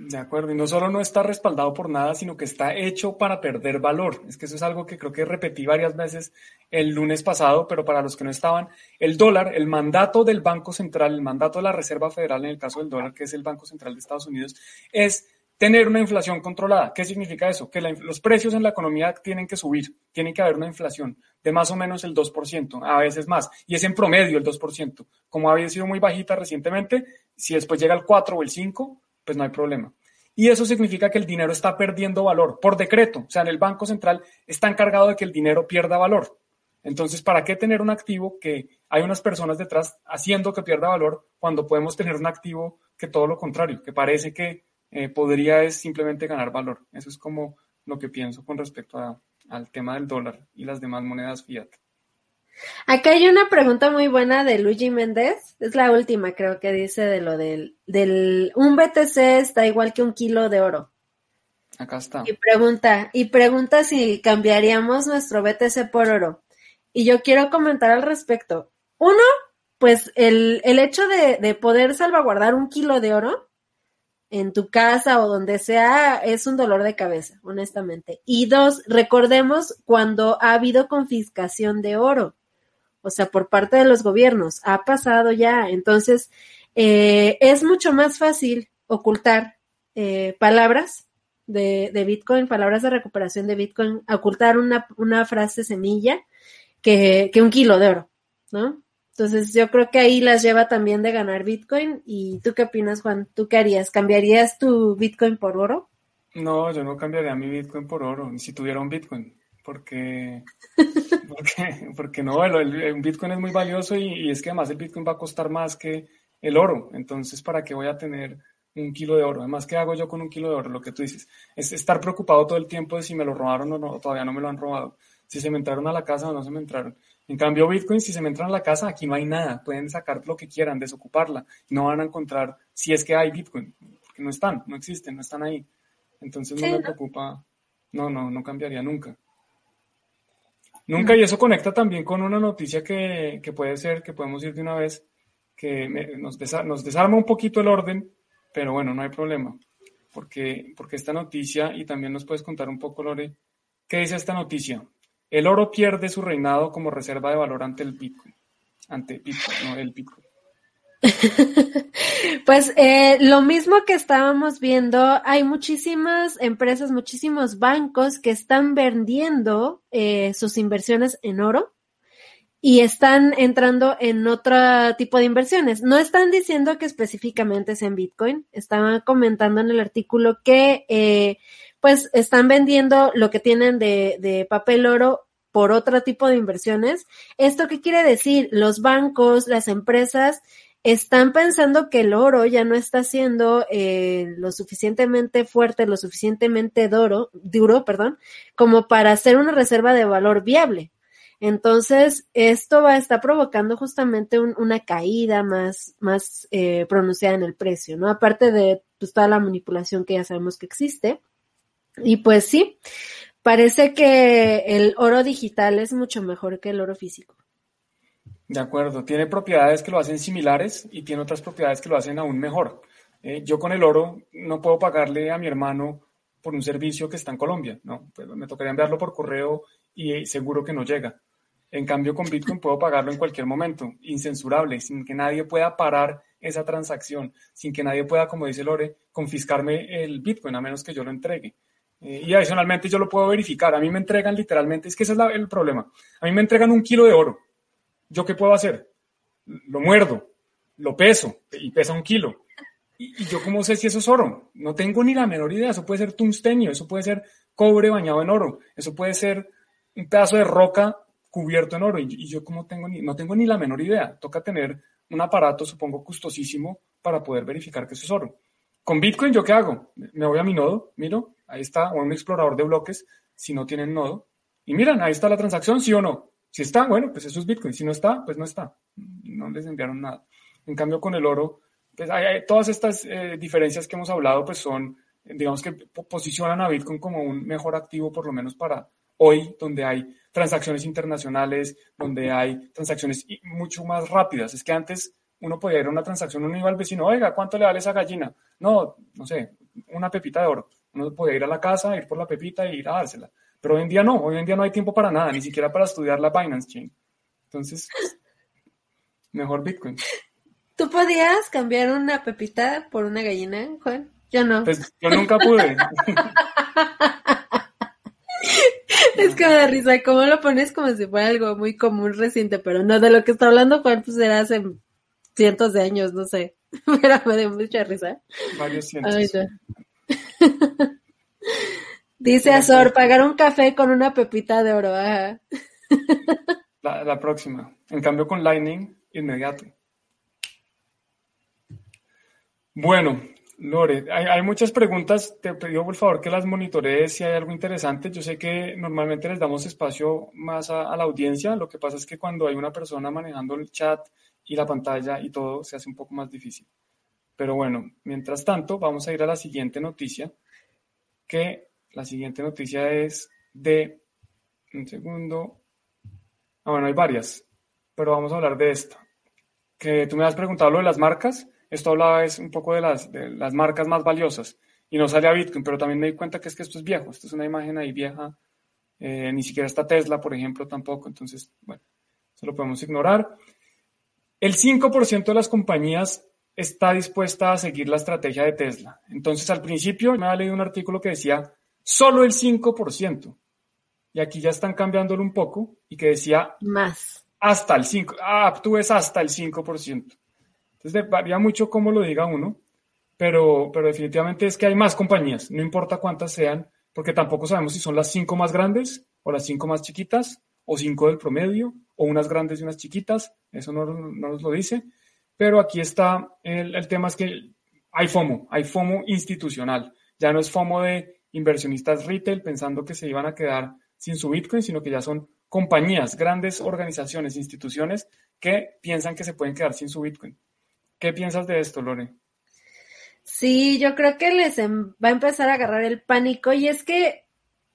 De acuerdo, y no solo no está respaldado por nada, sino que está hecho para perder valor. Es que eso es algo que creo que repetí varias veces el lunes pasado, pero para los que no estaban, el dólar, el mandato del Banco Central, el mandato de la Reserva Federal en el caso del dólar, que es el Banco Central de Estados Unidos, es tener una inflación controlada. ¿Qué significa eso? Que los precios en la economía tienen que subir, tiene que haber una inflación de más o menos el 2%, a veces más, y es en promedio el 2%. Como había sido muy bajita recientemente, si después llega el 4 o el 5, pues no hay problema. Y eso significa que el dinero está perdiendo valor por decreto. O sea, en el Banco Central está encargado de que el dinero pierda valor. Entonces, ¿para qué tener un activo que hay unas personas detrás haciendo que pierda valor cuando podemos tener un activo que todo lo contrario, que parece que eh, podría es simplemente ganar valor. Eso es como lo que pienso con respecto al tema del dólar y las demás monedas fiat. Acá hay una pregunta muy buena de Luigi Méndez, es la última creo que dice de lo del, del, un BTC está igual que un kilo de oro. Acá está. Y pregunta, y pregunta si cambiaríamos nuestro BTC por oro. Y yo quiero comentar al respecto. Uno, pues el, el hecho de, de poder salvaguardar un kilo de oro en tu casa o donde sea es un dolor de cabeza, honestamente. Y dos, recordemos cuando ha habido confiscación de oro, o sea, por parte de los gobiernos, ha pasado ya. Entonces, eh, es mucho más fácil ocultar eh, palabras de, de, Bitcoin, palabras de recuperación de Bitcoin, ocultar una, una frase semilla que, que un kilo de oro, ¿no? Entonces yo creo que ahí las lleva también de ganar Bitcoin. ¿Y tú qué opinas, Juan? ¿Tú qué harías? ¿Cambiarías tu Bitcoin por oro? No, yo no cambiaría mi Bitcoin por oro, ni si tuviera un Bitcoin, porque, porque, porque no, el, Bitcoin es muy valioso y, y, es que además el Bitcoin va a costar más que el oro. Entonces, ¿para qué voy a tener un kilo de oro? Además, ¿qué hago yo con un kilo de oro? Lo que tú dices, es estar preocupado todo el tiempo de si me lo robaron o no, todavía no me lo han robado, si se me entraron a la casa o no se me entraron. En cambio, Bitcoin, si se me entran a la casa, aquí no hay nada. Pueden sacar lo que quieran, desocuparla. No van a encontrar si es que hay Bitcoin, porque no están, no existen, no están ahí. Entonces no me preocupa. No, no, no cambiaría nunca. Nunca, y eso conecta también con una noticia que, que puede ser, que podemos ir de una vez, que nos, nos, desarma un poquito el orden, pero bueno, no hay problema. Porque, porque esta noticia, y también nos puedes contar un poco, Lore, ¿qué dice esta noticia? El oro pierde su reinado como reserva de valor ante el Bitcoin. Ante Bitcoin, no el Bitcoin. pues eh, lo mismo que estábamos viendo, hay muchísimas empresas, muchísimos bancos que están vendiendo eh, sus inversiones en oro y están entrando en otro tipo de inversiones. No están diciendo que específicamente es en Bitcoin, estaban comentando en el artículo que eh, pues están vendiendo lo que tienen de, de papel oro por otro tipo de inversiones. ¿Esto qué quiere decir? Los bancos, las empresas están pensando que el oro ya no está siendo eh, lo suficientemente fuerte, lo suficientemente duro, duro, perdón, como para ser una reserva de valor viable. Entonces, esto va a estar provocando justamente un, una caída más, más eh, pronunciada en el precio, ¿no? Aparte de pues, toda la manipulación que ya sabemos que existe. Y pues sí, parece que el oro digital es mucho mejor que el oro físico. De acuerdo, tiene propiedades que lo hacen similares y tiene otras propiedades que lo hacen aún mejor. Eh, yo con el oro no puedo pagarle a mi hermano por un servicio que está en Colombia, ¿no? Pues me tocaría enviarlo por correo y seguro que no llega. En cambio, con Bitcoin puedo pagarlo en cualquier momento, incensurable, sin que nadie pueda parar esa transacción, sin que nadie pueda, como dice Lore, confiscarme el Bitcoin a menos que yo lo entregue. Eh, y adicionalmente yo lo puedo verificar. A mí me entregan literalmente, es que ese es el problema. A mí me entregan un kilo de oro. ¿Yo qué puedo hacer? Lo muerdo, lo peso y pesa un kilo. Y, yo cómo sé si eso es oro? No tengo ni la menor idea. Eso puede ser tungstenio, eso puede ser cobre bañado en oro, eso puede ser un pedazo de roca cubierto en oro. Y, yo como tengo ni, no tengo ni la menor idea. Toca tener un aparato, supongo, costosísimo para poder verificar que eso es oro. Con Bitcoin, ¿yo qué hago? Me voy a mi nodo, miro, ahí está, o un explorador de bloques, si no tienen nodo, y miran, ahí está la transacción, sí o no. Si está, bueno, pues eso es Bitcoin. Si no está, pues no está. No les enviaron nada. En cambio, con el oro, pues hay, todas estas eh, diferencias que hemos hablado, pues son, digamos que posicionan a Bitcoin como un mejor activo, por lo menos para hoy, donde hay transacciones internacionales, donde hay transacciones mucho más rápidas. Es que antes uno podía ir a una transacción, uno iba al vecino, oiga, ¿cuánto le vale esa gallina? No, no sé, una pepita de oro. Uno podía ir a la casa, ir por la pepita y ir a dársela. Pero hoy en día no, hoy en día no hay tiempo para nada, ni siquiera para estudiar la Binance Chain. Entonces, mejor Bitcoin. ¿Tú podías cambiar una pepita por una gallina, Juan? Yo no. Pues yo nunca pude. es que me da risa, ¿cómo lo pones como si fuera algo muy común reciente? Pero no, de lo que está hablando Juan, pues era hace cientos de años, no sé. Pero me dio mucha risa. Varios cientos. Dice Azor, pagar un café con una pepita de oro. La, próxima. En cambio con Lightning, inmediato. Bueno, Lore, hay, muchas preguntas. Te pido por favor que las monitorees si hay algo interesante. Yo sé que normalmente les damos espacio más a, la audiencia. Lo que pasa es que cuando hay una persona manejando el chat y la pantalla y todo, se hace un poco más difícil. Pero bueno, mientras tanto, vamos a ir a la siguiente noticia, que la siguiente noticia es de... Un segundo. Ah, bueno, hay varias, pero vamos a hablar de esta. Que tú me has preguntado lo de las marcas. Esto hablaba es un poco de las, de las marcas más valiosas y no sale a Bitcoin, pero también me di cuenta que es que esto es viejo, esto es una imagen ahí vieja, eh, ni siquiera está Tesla, por ejemplo, tampoco, entonces, bueno, eso lo podemos ignorar. El 5% de las compañías está dispuesta a seguir la estrategia de Tesla. Entonces, al principio me había leído un artículo que decía solo el 5%. Y aquí ya están cambiándolo un poco y que decía más. Hasta el 5%. Ah, tú ves hasta el 5%. Entonces varía mucho cómo lo diga uno, pero, pero definitivamente es que hay más compañías, no importa cuántas sean, porque tampoco sabemos si son las cinco más grandes o las cinco más chiquitas o cinco del promedio o unas grandes y unas chiquitas, eso no, nos lo dice, pero aquí está el, el tema es que hay FOMO, hay FOMO institucional, ya no es FOMO de inversionistas retail pensando que se iban a quedar sin su Bitcoin, sino que ya son compañías, grandes organizaciones, instituciones que piensan que se pueden quedar sin su Bitcoin. ¿Qué piensas de esto, Lore? Sí, yo creo que les em, va a empezar a agarrar el pánico y es que,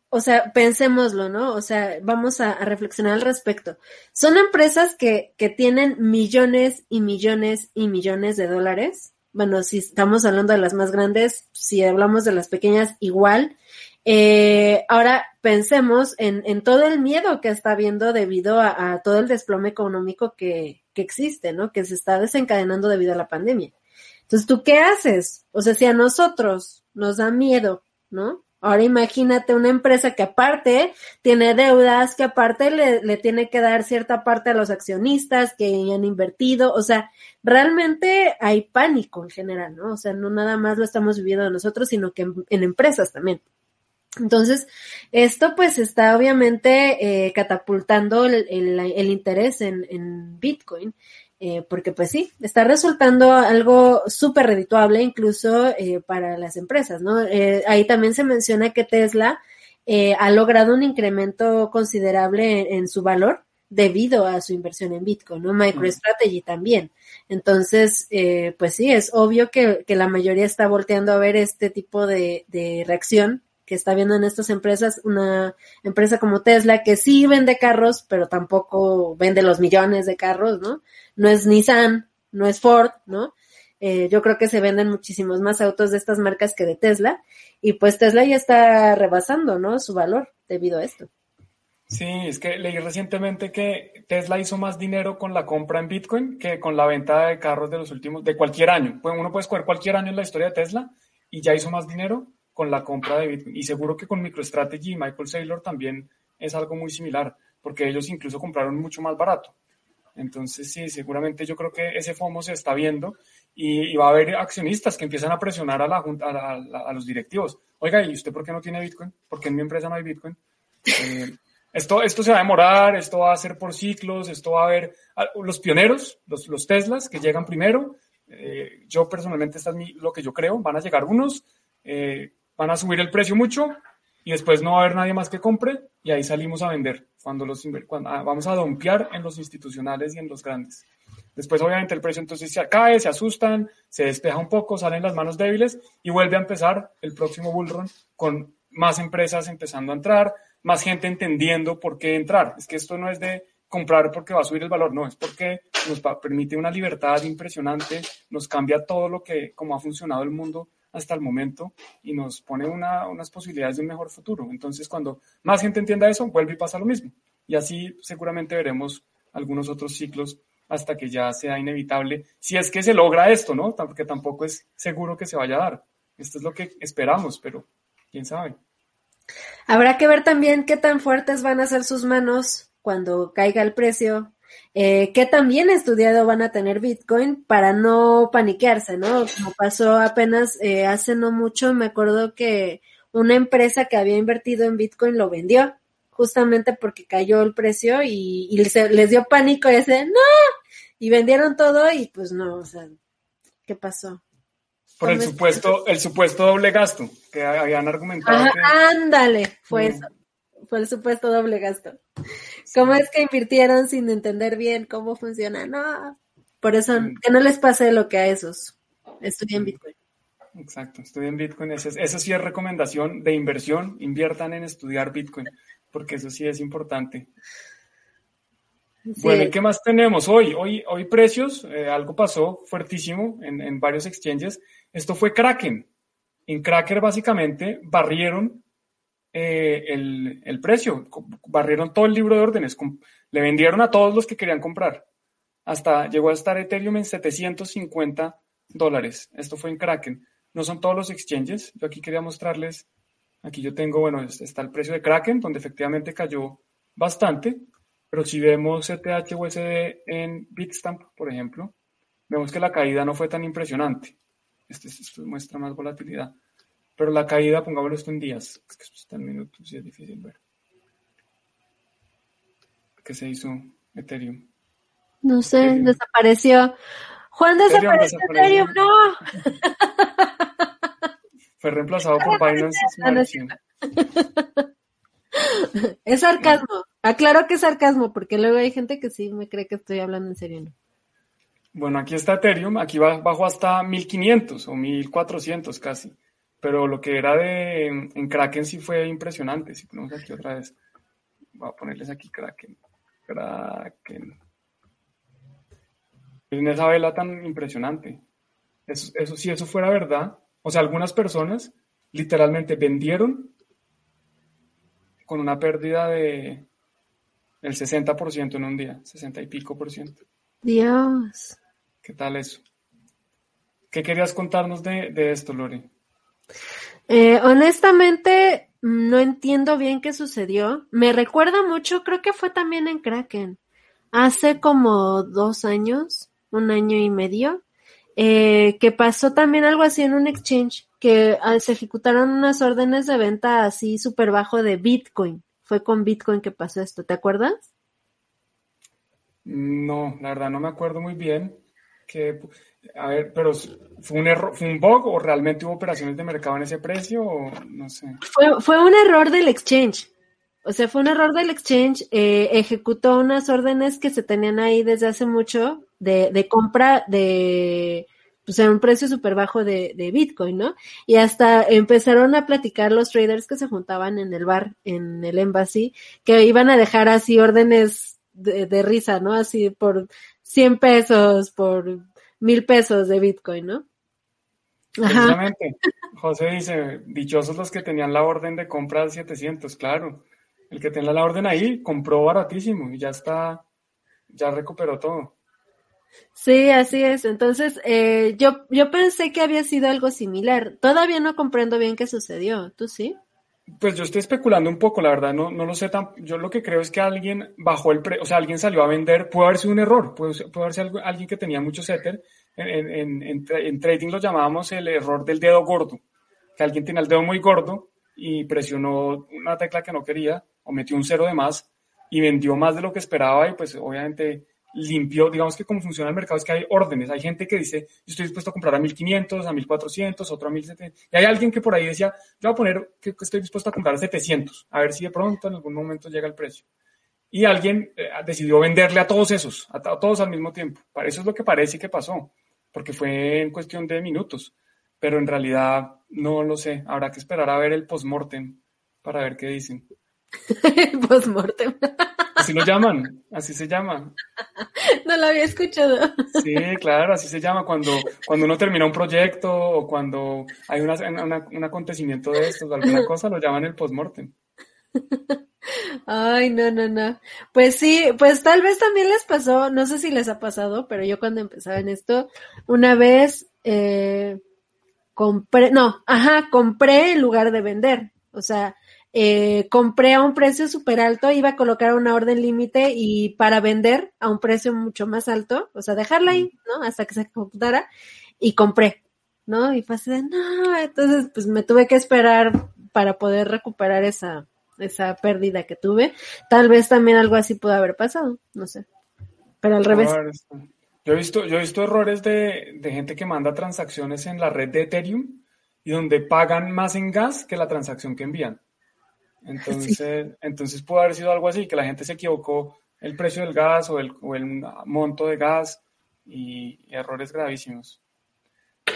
o sea, pensémoslo, ¿no? O sea, vamos a, reflexionar al respecto. Son empresas que, que tienen millones y millones y millones de dólares. Bueno, si estamos hablando de las más grandes, si hablamos de las pequeñas, igual. Eh, ahora pensemos en, en, todo el miedo que está habiendo debido a, a todo el desplome económico que, que existe, ¿no? Que se está desencadenando debido a la pandemia. Entonces, ¿tú qué haces? O sea, si a nosotros nos da miedo, ¿no? Ahora imagínate una empresa que aparte tiene deudas, que aparte le, tiene que dar cierta parte a los accionistas que han invertido. O sea, realmente hay pánico en general, ¿no? O sea, no nada más lo estamos viviendo nosotros, sino que en, empresas también. Entonces, esto pues está obviamente eh, catapultando el, el, interés en, en Bitcoin, eh, porque pues sí, está resultando algo súper redituable incluso eh, para las empresas, ¿no? Eh, ahí también se menciona que Tesla eh, ha logrado un incremento considerable en, su valor debido a su inversión en Bitcoin, ¿no? MicroStrategy también. Entonces, eh, pues sí, es obvio que, que, la mayoría está volteando a ver este tipo de, de reacción que está viendo en estas empresas, una empresa como Tesla que sí vende carros, pero tampoco vende los millones de carros, ¿no? No es Nissan, no es Ford, ¿no? Eh, yo creo que se venden muchísimos más autos de estas marcas que de Tesla y pues Tesla ya está rebasando, ¿no? Su valor debido a esto. Sí, es que leí recientemente que Tesla hizo más dinero con la compra en Bitcoin que con la venta de carros de los últimos, de cualquier año. Uno puede escoger cualquier año en la historia de Tesla y ya hizo más dinero con la compra de Bitcoin. Y seguro que con MicroStrategy y Michael Saylor también es algo muy similar, porque ellos incluso compraron mucho más barato. Entonces, sí, seguramente yo creo que ese FOMO se está viendo y, va a haber accionistas que empiezan a presionar a, la, a, a, los directivos. Oiga, ¿y usted por qué no tiene Bitcoin? ¿Por qué en mi empresa no hay Bitcoin? Eh, esto, esto se va a demorar, esto va a ser por ciclos, esto va a haber los pioneros, los, los Teslas que llegan primero. Eh, yo personalmente, esto es lo que yo creo, van a llegar unos, eh, van a subir el precio mucho y después no va a haber nadie más que compre y ahí salimos a vender cuando los cuando, ah, vamos a dompear en los institucionales y en los grandes. Después obviamente el precio entonces se cae, se asustan, se despeja un poco, salen las manos débiles y vuelve a empezar el próximo bullrun con más empresas empezando a entrar, más gente entendiendo por qué entrar. Es que esto no es de comprar porque va a subir el valor, no, es porque nos permite una libertad impresionante, nos cambia todo lo que, como ha funcionado el mundo hasta el momento y nos pone unas posibilidades de un mejor futuro. Entonces, cuando más gente entienda eso, vuelve y pasa lo mismo. Y así seguramente veremos algunos otros ciclos hasta que ya sea inevitable, si es que se logra esto, ¿no? Porque tampoco es seguro que se vaya a dar. Esto es lo que esperamos, pero quién sabe. Habrá que ver también qué tan fuertes van a ser sus manos cuando caiga el precio, eh, que también estudiado van a tener Bitcoin para no paniquearse, ¿no? Como pasó apenas eh, hace no mucho, me acuerdo que una empresa que había invertido en Bitcoin lo vendió justamente porque cayó el precio y, les dio pánico y ¡no! Y vendieron todo y pues no, o sea, ¿qué pasó? Por el supuesto, el supuesto doble gasto que habían argumentado. Ándale, fue eso. Fue el supuesto doble gasto. ¿Cómo es que invirtieron sin entender bien cómo funciona? No, por eso que no les pase lo que a esos. Estudien Bitcoin. Exacto, estudien Bitcoin. Eso, eso sí es recomendación de inversión. Inviertan en estudiar Bitcoin, porque eso sí es importante. Bueno, ¿y qué más tenemos hoy? Hoy, hoy precios, eh, algo pasó fuertísimo en, en, varios exchanges. Esto fue Kraken. En Kraken básicamente barrieron eh, el, el, precio, barrieron todo el libro de órdenes, le vendieron a todos los que querían comprar. Hasta llegó a estar Ethereum en 750 dólares. Esto fue en Kraken. No son todos los exchanges. Yo aquí quería mostrarles, aquí yo tengo, bueno, está el precio de Kraken, donde efectivamente cayó bastante. Pero si vemos ETH USD en Bitstamp, por ejemplo, vemos que la caída no fue tan impresionante. Este, esto muestra más volatilidad. Pero la caída, pongámoslo esto en días, es que esto está en minutos y es difícil ver. ¿Qué se hizo Ethereum? No sé, desapareció. Juan desapareció Ethereum, no. Fue reemplazado por Binance. Es sarcasmo. Aclaro que es sarcasmo, porque luego hay gente que sí me cree que estoy hablando en serio. Bueno, aquí está Ethereum, aquí bajo hasta 1500 o 1400 casi. Pero lo que era de en Kraken sí fue impresionante. Si ponemos aquí otra vez, voy a ponerles aquí Kraken. Kraken. En esa vela tan impresionante. Eso, eso, si eso fuera verdad, o sea, algunas personas literalmente vendieron con una pérdida de el 60% en un día, 60 y pico por ciento. Dios. ¿Qué tal eso? ¿Qué querías contarnos de, de esto, Lore? Eh, honestamente, no entiendo bien qué sucedió. Me recuerda mucho, creo que fue también en Kraken. Hace como dos años, un año y medio, eh, que pasó también algo así en un exchange, que ah, se ejecutaron unas órdenes de venta así súper bajo de Bitcoin. Fue con Bitcoin que pasó esto, ¿te acuerdas? No, la verdad no me acuerdo muy bien. Que, a ver, pero ¿fue un error, fue un bug o realmente hubo operaciones de mercado en ese precio o no sé? Fue, fue un error del exchange. O sea, fue un error del exchange. Eh, ejecutó unas órdenes que se tenían ahí desde hace mucho de, de compra de, pues en un precio súper bajo de, de, Bitcoin, ¿no? Y hasta empezaron a platicar los traders que se juntaban en el bar, en el embassy, que iban a dejar así órdenes de, de risa, ¿no? Así por 100 pesos, por mil pesos de Bitcoin, ¿no? Precisamente, José dice, dichosos los que tenían la orden de compra de 700, claro. El que tenía la orden ahí compró baratísimo y ya está, ya recuperó todo. Sí, así es. Entonces, eh, yo, yo pensé que había sido algo similar. Todavía no comprendo bien qué sucedió. ¿Tú sí? Pues yo estoy especulando un poco, la verdad, no, no lo sé tan. Yo lo que creo es que alguien bajó el precio, o sea, alguien salió a vender, puede haber sido un error, puede, puede haber sido alguien que tenía mucho setter. En, en, en, en, trading lo llamábamos el error del dedo gordo, que alguien tenía el dedo muy gordo y presionó una tecla que no quería o metió un cero de más y vendió más de lo que esperaba y pues obviamente limpió, digamos que como funciona el mercado es que hay órdenes, hay gente que dice, yo estoy dispuesto a comprar a 1500, a 1400, otro a 1700, y hay alguien que por ahí decía, yo voy a poner que estoy dispuesto a comprar a 700, a ver si de pronto en algún momento llega el precio. Y alguien eh, decidió venderle a todos esos, a, a, todos al mismo tiempo. Eso es lo que parece que pasó, porque fue en cuestión de minutos, pero en realidad no lo sé, habrá que esperar a ver el postmortem para ver qué dicen. postmortem. Así lo llaman, así se llama. No lo había escuchado. Sí, claro, así se llama cuando, cuando uno termina un proyecto o cuando hay una, una, un acontecimiento de estos o alguna cosa, lo llaman el postmortem. Ay, no, no, no. Pues sí, pues tal vez también les pasó, no sé si les ha pasado, pero yo cuando empezaba en esto, una vez eh, compré, no, ajá, compré en lugar de vender. O sea, eh, compré a un precio súper alto, iba a colocar una orden límite y para vender a un precio mucho más alto, o sea, dejarla ahí, ¿no? Hasta que se ejecutara y compré, ¿no? Y así de, no, entonces pues me tuve que esperar para poder recuperar esa, esa pérdida que tuve. Tal vez también algo así pudo haber pasado, no sé. Pero al revés. Yo he visto, yo he visto errores de, de gente que manda transacciones en la red de Ethereum y donde pagan más en gas que la transacción que envían. Entonces, entonces puede haber sido algo así, que la gente se equivocó el precio del gas o el, o el monto de gas y, errores gravísimos.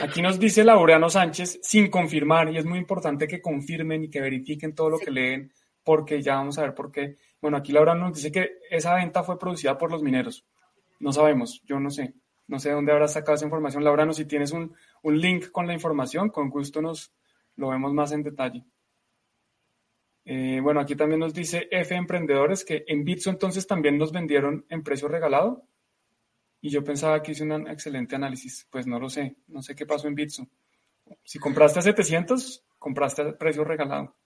Aquí nos dice Laureano Sánchez, sin confirmar, y es muy importante que confirmen y que verifiquen todo lo que leen, porque ya vamos a ver por qué. Bueno, aquí Laureano nos dice que esa venta fue producida por los mineros. No sabemos, yo no sé. No sé dónde habrá sacado esa información. Laureano, si tienes un, un link con la información, con gusto nos lo vemos más en detalle. Eh, bueno, aquí también nos dice F Emprendedores que en Bitso entonces también nos vendieron en precio regalado. Y yo pensaba que hice un excelente análisis. Pues no lo sé, no sé qué pasó en Bitso. Si compraste a 700, compraste a precio regalado.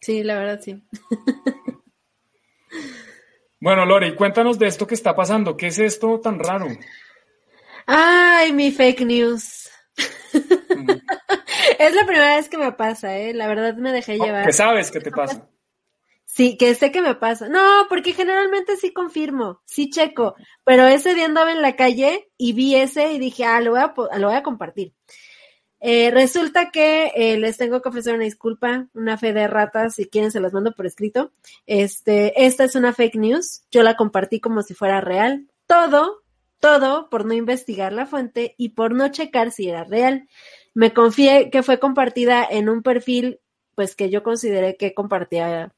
Sí, la verdad sí. bueno, Lori, cuéntanos de esto que está pasando. ¿Qué es esto tan raro? Ay, mi fake news. Es la primera vez que me pasa, ¿eh? La verdad me dejé llevar. ¿Qué sabes que te pasa? Sí, que sé que me pasa. No, porque generalmente sí confirmo, sí checo, pero ese día andaba en la calle y vi ese y dije, ah, lo voy a, lo voy a compartir. Eh, resulta que eh, les tengo que ofrecer una disculpa, una fe de ratas, si quieren se las mando por escrito. Este, esta es una fake news, yo la compartí como si fuera real. Todo, todo por no investigar la fuente y por no checar si era real. Me confié que fue compartida en un perfil, pues que yo consideré que compartía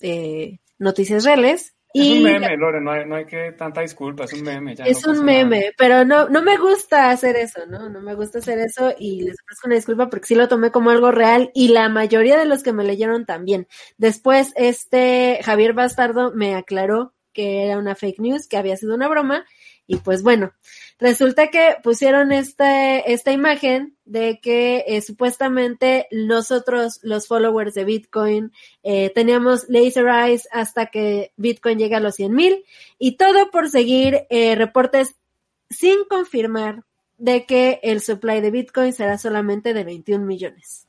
eh, noticias reales. Es un meme, Lore, no hay, no hay, que tanta disculpa, es un meme. Ya es un meme, pero no, no me gusta hacer eso, ¿no? No me gusta hacer eso y les ofrezco una disculpa porque sí lo tomé como algo real y la mayoría de los que me leyeron también. Después, este Javier Bastardo me aclaró que era una fake news, que había sido una broma y pues bueno, resulta que pusieron este, esta imagen de que eh, supuestamente nosotros, los followers de Bitcoin, eh, teníamos laser eyes hasta que Bitcoin llega a los 100 mil y todo por seguir eh, reportes sin confirmar de que el supply de Bitcoin será solamente de 21 millones.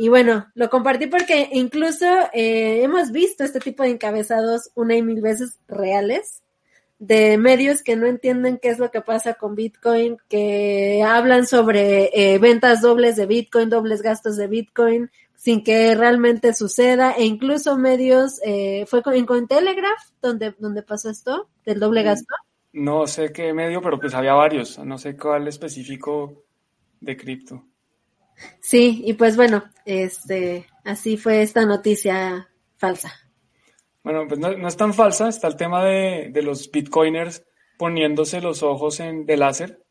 Y bueno, lo compartí porque incluso eh, hemos visto este tipo de encabezados una y mil veces reales de medios que no entienden qué es lo que pasa con Bitcoin, que hablan sobre eh, ventas dobles de Bitcoin, dobles gastos de Bitcoin, sin que realmente suceda, e incluso medios, eh, fue en Cointelegraph donde, donde pasó esto, del doble mm, gasto. No sé qué medio, pero pues había varios, no sé cuál específico de cripto. Sí, y pues bueno, este, así fue esta noticia falsa. Bueno, pues no, es tan falsa, está el tema de, los bitcoiners poniéndose los ojos en, de láser.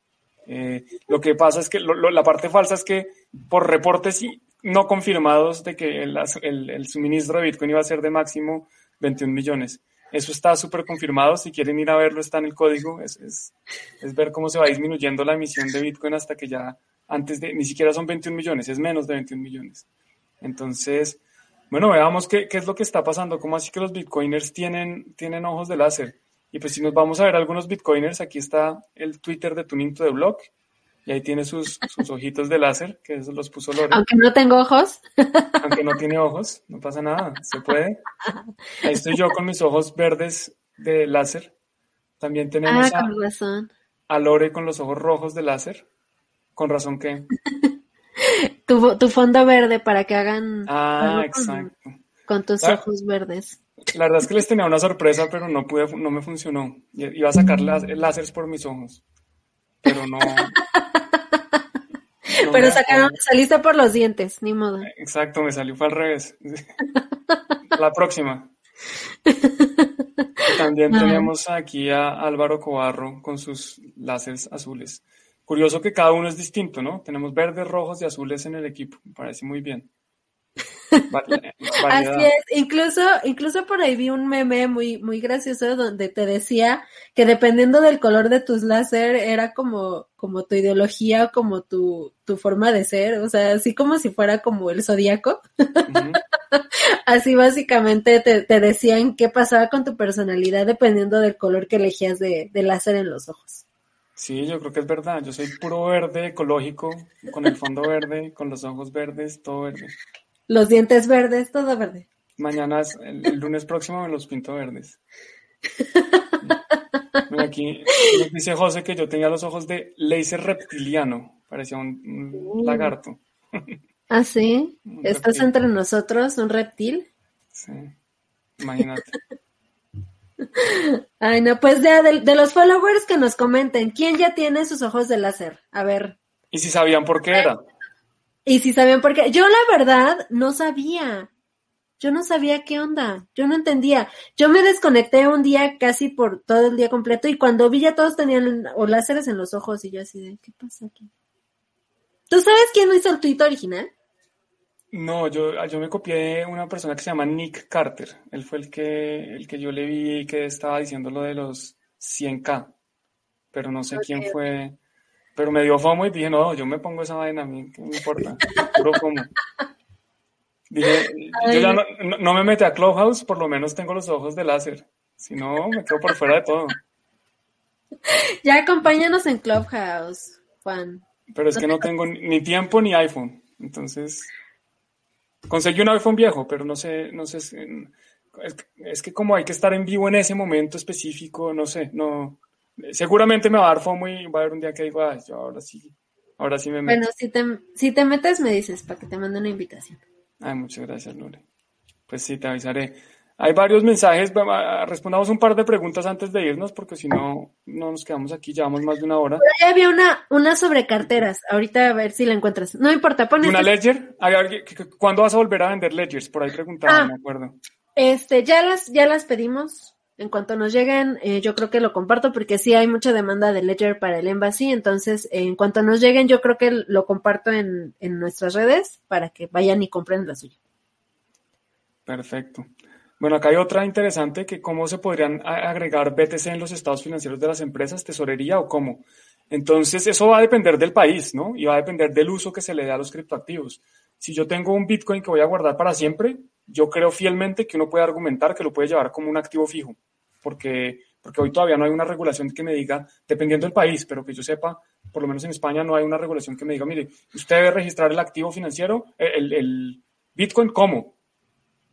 Eh, lo que pasa es que la parte falsa es que por reportes no confirmados de que el, suministro de Bitcoin iba a ser de máximo 21 millones. Eso está súper confirmado. Si quieren ir a verlo, está en el código. Es, es, es, ver cómo se va disminuyendo la emisión de Bitcoin hasta que ya antes de, ni siquiera son 21 millones, es menos de 21 millones. Entonces, bueno, veamos qué, qué, es lo que está pasando, cómo así que los bitcoiners tienen, tienen ojos de láser. Y pues si nos vamos a ver algunos bitcoiners, aquí está el Twitter de Tuning to the Block, y ahí tiene sus, sus ojitos de láser, que eso los puso Lore. Aunque no tengo ojos. Aunque no tiene ojos, no pasa nada, se puede. Ahí estoy yo con mis ojos verdes de láser. También tenemos ah, a, a Lore con los ojos rojos de láser. Con razón que tu, tu fondo verde para que hagan ah, exacto. Con, tus ojos verdes. La verdad es que les tenía una sorpresa, pero no pude, no me funcionó. Iba a sacar las, láseres por mis ojos, pero no. pero sacaron, saliste por los dientes, ni modo. Exacto, me salió fue al revés. La próxima. También tenemos aquí a Álvaro Cobarro con sus láseres azules. Curioso que cada uno es distinto, ¿no? Tenemos verdes, rojos y azules en el equipo. Me parece muy bien. Así es, incluso, incluso por ahí vi un meme muy, muy gracioso donde te decía que dependiendo del color de tus láser era como, como tu ideología, como tu, tu forma de ser, o sea, así como si fuera como el zodiaco. así básicamente te, te, decían qué pasaba con tu personalidad dependiendo del color que elegías de, de láser en los ojos. Sí, yo creo que es verdad. Yo soy puro verde, ecológico, con el fondo verde, con los ojos verdes, todo verde. Los dientes verdes, todo verde. Mañana, el, lunes próximo me los pinto verdes. aquí dice José que yo tenía los ojos de laser reptiliano, parecía un, Uh. lagarto. ¿Ah, sí? ¿Estás reptil. entre nosotros, un reptil? Sí, imagínate. Ay, no, pues de, de- de los followers que nos comenten, ¿quién ya tiene sus ojos de láser? A ver, ¿Y si sabían por qué era? y si sabían por qué. Yo la verdad no sabía. Yo no sabía qué onda. Yo no entendía. Yo me desconecté un día casi por todo el día completo y cuando vi ya todos tenían o láseres en los ojos y yo así de, ¿qué pasa aquí? ¿Tú sabes quién hizo el tuit original? No, yo, yo me copié de una persona que se llama Nick Carter. Él fue el que, el que yo le vi que estaba diciendo lo de los 100k, pero no sé quién fue. Pero me dio fomo y dije, no, yo me pongo esa vaina a mí, ¿qué me importa? Puro fomo. Dije, yo ya no, no- no me metí a Clubhouse, por lo menos tengo los ojos de láser. Si no, me quedo por fuera de todo. Ya acompáñanos en Clubhouse, Juan. Pero es que no tengo ni tiempo ni iPhone. Entonces, conseguí un iPhone viejo, pero no sé, no sé, es, es que como hay que estar en vivo en ese momento específico, no sé, no, seguramente me va a dar fomo y va a haber un día que digo, ay, yo ahora sí, ahora sí me meto. Bueno, si te, si te metes me dices para que te mande una invitación. Ay, muchas gracias, Lore. Pues sí, te avisaré. Hay varios mensajes, respondamos un par de preguntas antes de irnos, porque si no, no nos quedamos aquí, llevamos más de una hora. Pero ya había una, una sobre carteras. Ahorita a ver si la encuentras. No importa, pon ¿Y una Ledger? ¿Cuándo vas a volver a vender Ledgers? Por ahí preguntaba, Ah. me acuerdo. Este, ya las, ya las pedimos. En cuanto nos lleguen, eh, yo creo que lo comparto porque sí hay mucha demanda de Ledger para el Embassy. Entonces, eh, en cuanto nos lleguen, yo creo que lo comparto en, en nuestras redes para que vayan y compren la suya. Perfecto. Bueno, acá hay otra interesante que cómo se podrían agregar BTC en los estados financieros de las empresas, tesorería o cómo. Entonces, eso va a depender del país, ¿no? Y va a depender del uso que se le dé a los criptoactivos. Si yo tengo un Bitcoin que voy a guardar para siempre, yo creo fielmente que uno puede argumentar que lo puede llevar como un activo fijo, porque, porque hoy todavía no hay una regulación que me diga, dependiendo del país, pero que yo sepa, por lo menos en España no hay una regulación que me diga, mire, usted debe registrar el activo financiero, el Bitcoin, ¿cómo?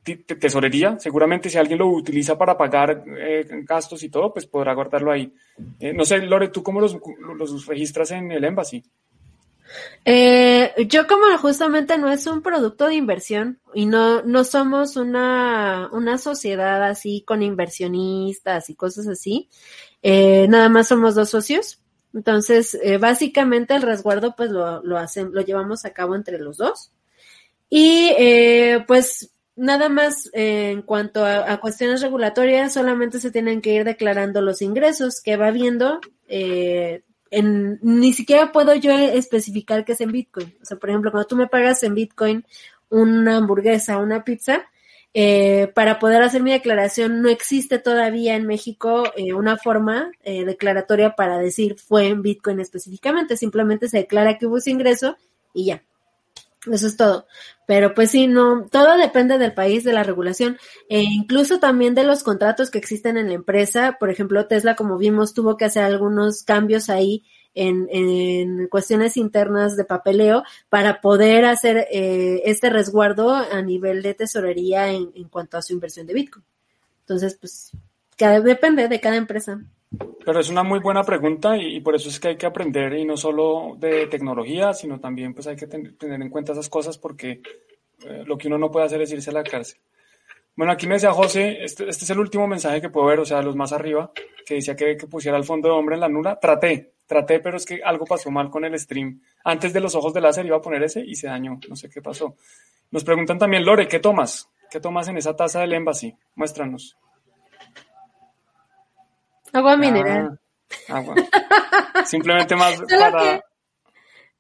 Te- te- tesorería. Seguramente si alguien lo utiliza para pagar eh, gastos y todo, pues podrá guardarlo ahí. Eh, no sé, Lore, ¿tú cómo los, los registras en el Embassy? Eh, yo como justamente no es un producto de inversión y no, no somos una, una sociedad así con inversionistas y cosas así, nada más somos dos socios. Entonces, básicamente el resguardo pues lo, lo hacen, lo llevamos a cabo entre los dos. Y pues nada más eh, en cuanto a, cuestiones regulatorias, solamente se tienen que ir declarando los ingresos que va viendo. Eh, en, ni siquiera puedo yo especificar que es en Bitcoin. O sea, por ejemplo, cuando tú me pagas en Bitcoin una hamburguesa, una pizza, eh, para poder hacer mi declaración no existe todavía en México eh, una forma eh, declaratoria para decir fue en Bitcoin específicamente. Simplemente se declara que hubo ese ingreso y ya. Eso es todo. Pero pues sí, no, todo depende del país, de la regulación, e incluso también de los contratos que existen en la empresa. Por ejemplo, Tesla, como vimos, tuvo que hacer algunos cambios ahí en, en cuestiones internas de papeleo para poder hacer eh, este resguardo a nivel de tesorería en, en cuanto a su inversión de Bitcoin. Entonces, pues, cada, depende de cada empresa. Pero es una muy buena pregunta y, por eso es que hay que aprender y no solo de tecnología, sino también pues hay que ten, tener en cuenta esas cosas porque eh, lo que uno no puede hacer es irse a la cárcel. Bueno, aquí me decía José, este, este, es el último mensaje que puedo ver, o sea, los más arriba, que decía que, que pusiera el fondo de hombre en la nula. Traté, traté, pero es que algo pasó mal con el stream. Antes de los ojos de láser iba a poner ese y se dañó, no sé qué pasó. Nos preguntan también, Lore, ¿qué tomas? ¿Qué tomas en esa taza del Embassy? Muéstranos. Agua mineral. Ah, agua. Simplemente más solo para... Que,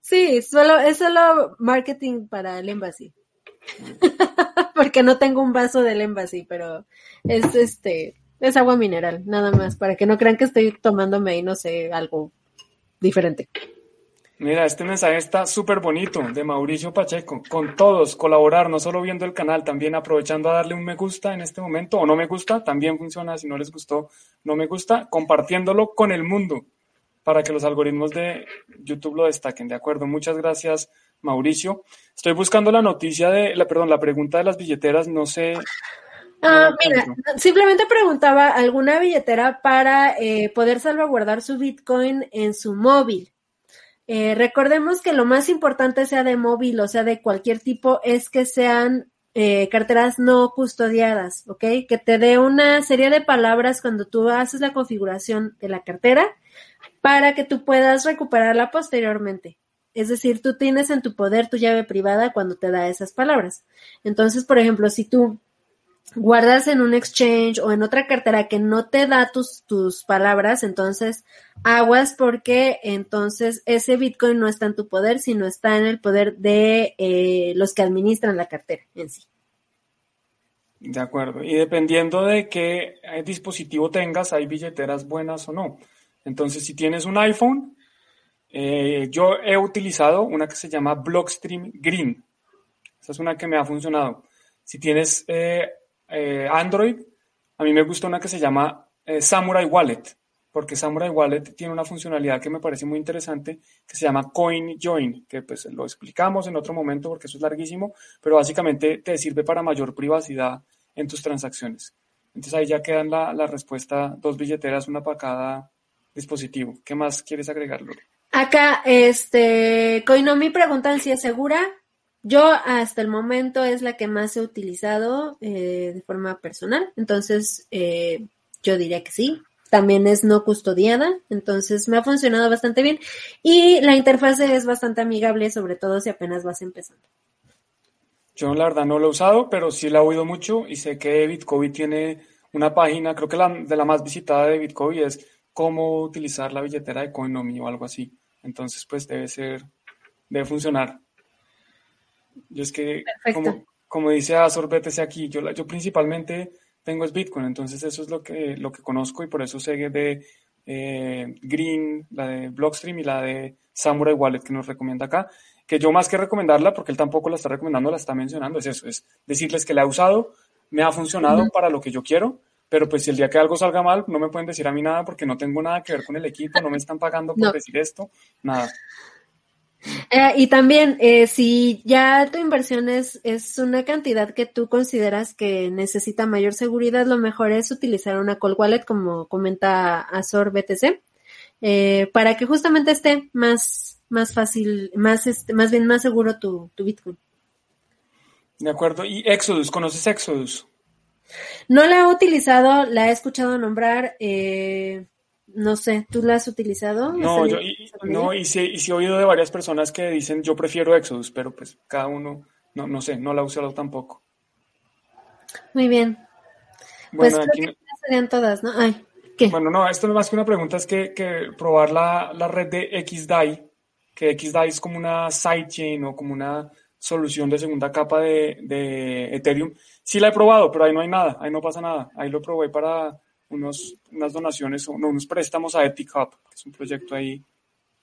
sí, solo, es solo marketing para el Embassy. Porque no tengo un vaso del Embassy, pero es este, es agua mineral, nada más, para que no crean que estoy tomándome ahí, no sé, algo diferente. Mira, este mensaje está súper bonito de Mauricio Pacheco. Con todos, colaborar, no solo viendo el canal, también aprovechando a darle un me gusta en este momento, o no me gusta, también funciona. Si no les gustó, no me gusta, compartiéndolo con el mundo para que los algoritmos de YouTube lo destaquen. De acuerdo, muchas gracias, Mauricio. Estoy buscando la noticia de, la, perdón, la pregunta de las billeteras, no sé. Ah, mira, simplemente preguntaba alguna billetera para eh, poder salvaguardar su Bitcoin en su móvil. Eh, recordemos que lo más importante sea de móvil o sea de cualquier tipo es que sean eh, carteras no custodiadas, ¿ok? Que te dé una serie de palabras cuando tú haces la configuración de la cartera para que tú puedas recuperarla posteriormente. Es decir, tú tienes en tu poder tu llave privada cuando te da esas palabras. Entonces, por ejemplo, si tú guardas en un exchange o en otra cartera que no te da tus, tus palabras, entonces aguas porque entonces ese Bitcoin no está en tu poder, sino está en el poder de eh, los que administran la cartera en sí. De acuerdo. Y dependiendo de qué eh, dispositivo tengas, hay billeteras buenas o no. Entonces, si tienes un iPhone, eh, yo he utilizado una que se llama Blockstream Green. Esa es una que me ha funcionado. Si tienes Android, a mí me gusta una que se llama eh, Samurai Wallet, porque Samurai Wallet tiene una funcionalidad que me parece muy interesante, que se llama Coin Join, que pues lo explicamos en otro momento porque eso es larguísimo, pero básicamente te sirve para mayor privacidad en tus transacciones. Entonces ahí ya quedan la, la respuesta, dos billeteras, una para cada dispositivo. ¿Qué más quieres agregar, Acá, este, Coinomi preguntan si es segura. Yo hasta el momento es la que más he utilizado eh, de forma personal, entonces eh, yo diría que sí. También es no custodiada, entonces me ha funcionado bastante bien y la interfase es bastante amigable, sobre todo si apenas vas empezando. Yo la verdad no lo he usado, pero sí la he oído mucho y sé que Bitcoin tiene una página, creo que la de la más visitada de Bitcoin es cómo utilizar la billetera de Coinomi o algo así. Entonces, pues debe ser, debe funcionar. Yo es que, como, como, dice Azor, vétese aquí, yo, yo principalmente tengo es Bitcoin, entonces eso es lo que, lo que conozco y por eso sé de eh, Green, la de Blockstream y la de Samurai Wallet que nos recomienda acá, que yo más que recomendarla, porque él tampoco la está recomendando, la está mencionando, es eso, es decirles que la he usado, me ha funcionado para lo que yo quiero, pero pues si el día que algo salga mal, no me pueden decir a mí nada porque no tengo nada que ver con el equipo, no me están pagando por decir esto, nada. Eh, y también, eh, si ya tu inversión es, es una cantidad que tú consideras que necesita mayor seguridad, lo mejor es utilizar una call wallet, como comenta Azor BTC, eh, para que justamente esté más, más fácil, más, este, más bien más seguro tu, tu Bitcoin. De acuerdo. ¿Y Exodus? ¿Conoces Exodus? No la he utilizado, la he escuchado nombrar. Eh, no sé, ¿tú la has utilizado? No, yo, y, no y, sí, y he oído de varias personas que dicen yo prefiero Exodus, pero pues cada uno, no, no sé, no la he usado tampoco. Muy bien. Pues bueno, pues aquí, serían todas, ¿no? Ay, ¿qué? Bueno, no, esto más que una pregunta, es que, que probar la, la, red de XDAI, que XDAI es como una sidechain o como una solución de segunda capa de, de Ethereum. Sí la he probado, pero ahí no hay nada, ahí no pasa nada. Ahí lo probé para unos, unas donaciones, unos préstamos a Epic Hub, que es un proyecto ahí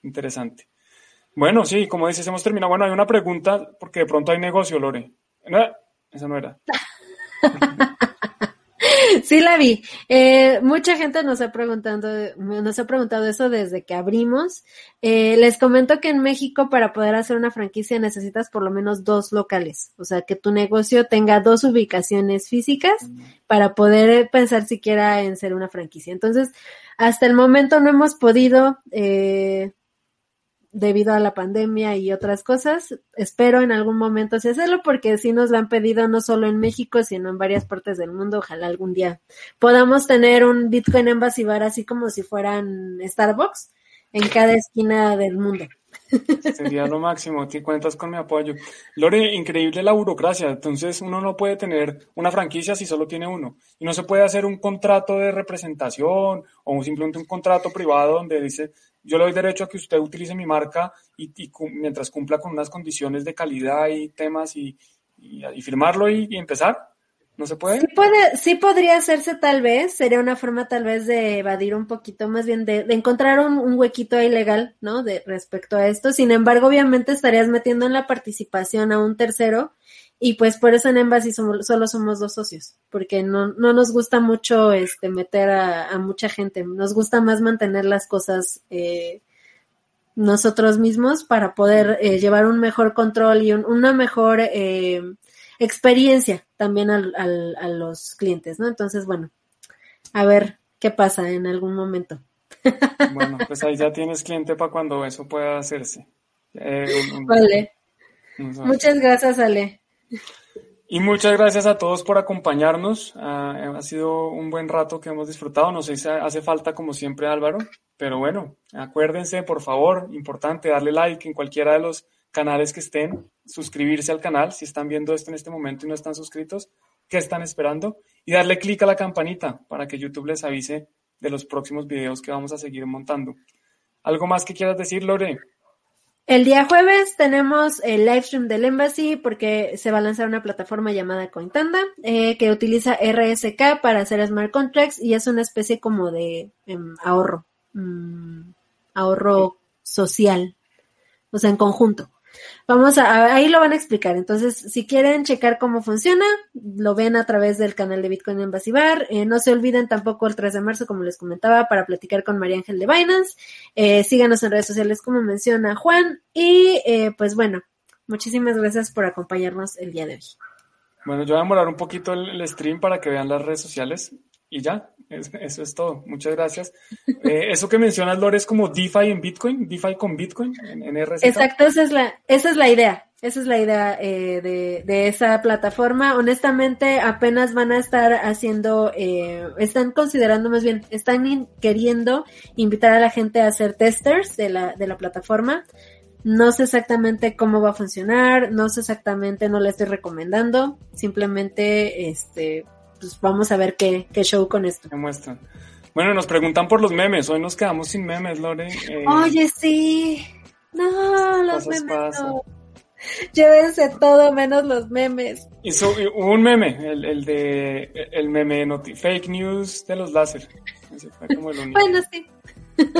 interesante. Bueno, sí, como dices, hemos terminado. Bueno, hay una pregunta, porque de pronto hay negocio, Lore. No, esa no era. Sí la vi. Eh, mucha gente nos ha preguntado, nos ha preguntado eso desde que abrimos. Eh, les comento que en México para poder hacer una franquicia necesitas por lo menos dos locales, o sea que tu negocio tenga dos ubicaciones físicas para poder pensar siquiera en ser una franquicia. Entonces, hasta el momento no hemos podido eh, debido a la pandemia y otras cosas. Espero en algún momento sí hacerlo porque sí nos lo han pedido no solo en México, sino en varias partes del mundo. Ojalá algún día podamos tener un Bitcoin Embassy Bar así como si fueran Starbucks en cada esquina del mundo. Sería lo máximo, te cuentas con mi apoyo. Lore, increíble la burocracia, entonces uno no puede tener una franquicia si solo tiene uno. Y no se puede hacer un contrato de representación o simplemente un contrato privado donde dice, yo le doy derecho a que usted utilice mi marca y, mientras cumpla con unas condiciones de calidad y temas y, firmarlo y, empezar. ¿No se puede? Sí, puede? sí podría hacerse tal vez, sería una forma tal vez de evadir un poquito, más bien de, encontrar un, huequito ahí legal, ¿no? De respecto a esto. Sin embargo, obviamente estarías metiendo en la participación a un tercero y pues por eso en Embassy solo somos dos socios, porque no, no nos gusta mucho este meter a, mucha gente, nos gusta más mantener las cosas eh, nosotros mismos para poder eh, llevar un mejor control y una mejor eh, experiencia también al, al, a los clientes, ¿no? Entonces, bueno, a ver qué pasa en algún momento. Bueno, pues ahí ya tienes cliente para cuando eso pueda hacerse. Eh, vale. Muchas gracias, Ale. Y muchas gracias a todos por acompañarnos. Ah, ha sido un buen rato que hemos disfrutado. No sé si hace falta, como siempre, Álvaro, pero bueno, acuérdense, por favor, importante, darle like en cualquiera de los canales que estén, suscribirse al canal si están viendo esto en este momento y no están suscritos, ¿qué están esperando? Y darle clic a la campanita para que YouTube les avise de los próximos videos que vamos a seguir montando. ¿Algo más que quieras decir, Lore? El día jueves tenemos el live stream del Embassy porque se va a lanzar una plataforma llamada Cointanda eh, que utiliza RSK para hacer smart contracts y es una especie como de em, ahorro, mm, ahorro social, o sea, en conjunto. Vamos a, ahí lo van a explicar. Entonces, si quieren checar cómo funciona, lo ven a través del canal de Bitcoin en Basibar. Eh, no se olviden tampoco el 3 de marzo, como les comentaba, para platicar con María Ángel de Binance. Eh, síganos en redes sociales, como menciona Juan. Y eh, pues bueno, muchísimas gracias por acompañarnos el día de hoy. Bueno, yo voy a demorar un poquito el stream para que vean las redes sociales y ya, eso es todo. Muchas gracias. Eh, eso que mencionas, Lore, es como DeFi en Bitcoin, DeFi con Bitcoin en, RZ. Exacto, esa es la, esa es la idea. Esa es la idea eh, de, de, esa plataforma. Honestamente, apenas van a estar haciendo, eh, están considerando más bien, están queriendo invitar a la gente a hacer testers de la, de la plataforma. No sé exactamente cómo va a funcionar, no sé exactamente, no le estoy recomendando. Simplemente, este, pues vamos a ver qué, show con esto. ¿Qué muestran? Bueno, nos preguntan por los memes. Hoy nos quedamos sin memes, Lore. Eh, Oye, sí. No, los memes no. Llévense todo menos los memes. Hizo un meme, el, de el meme fake news de los láser. bueno, sí.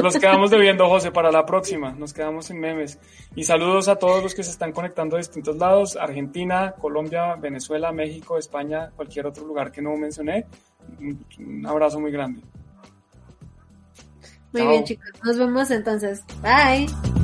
Nos quedamos debiendo, José, para la próxima. Nos quedamos sin memes. Y saludos a todos los que se están conectando de distintos lados: Argentina, Colombia, Venezuela, México, España, cualquier otro lugar que no mencioné. Un abrazo muy grande. Muy bien, chicos. Nos vemos entonces. Bye.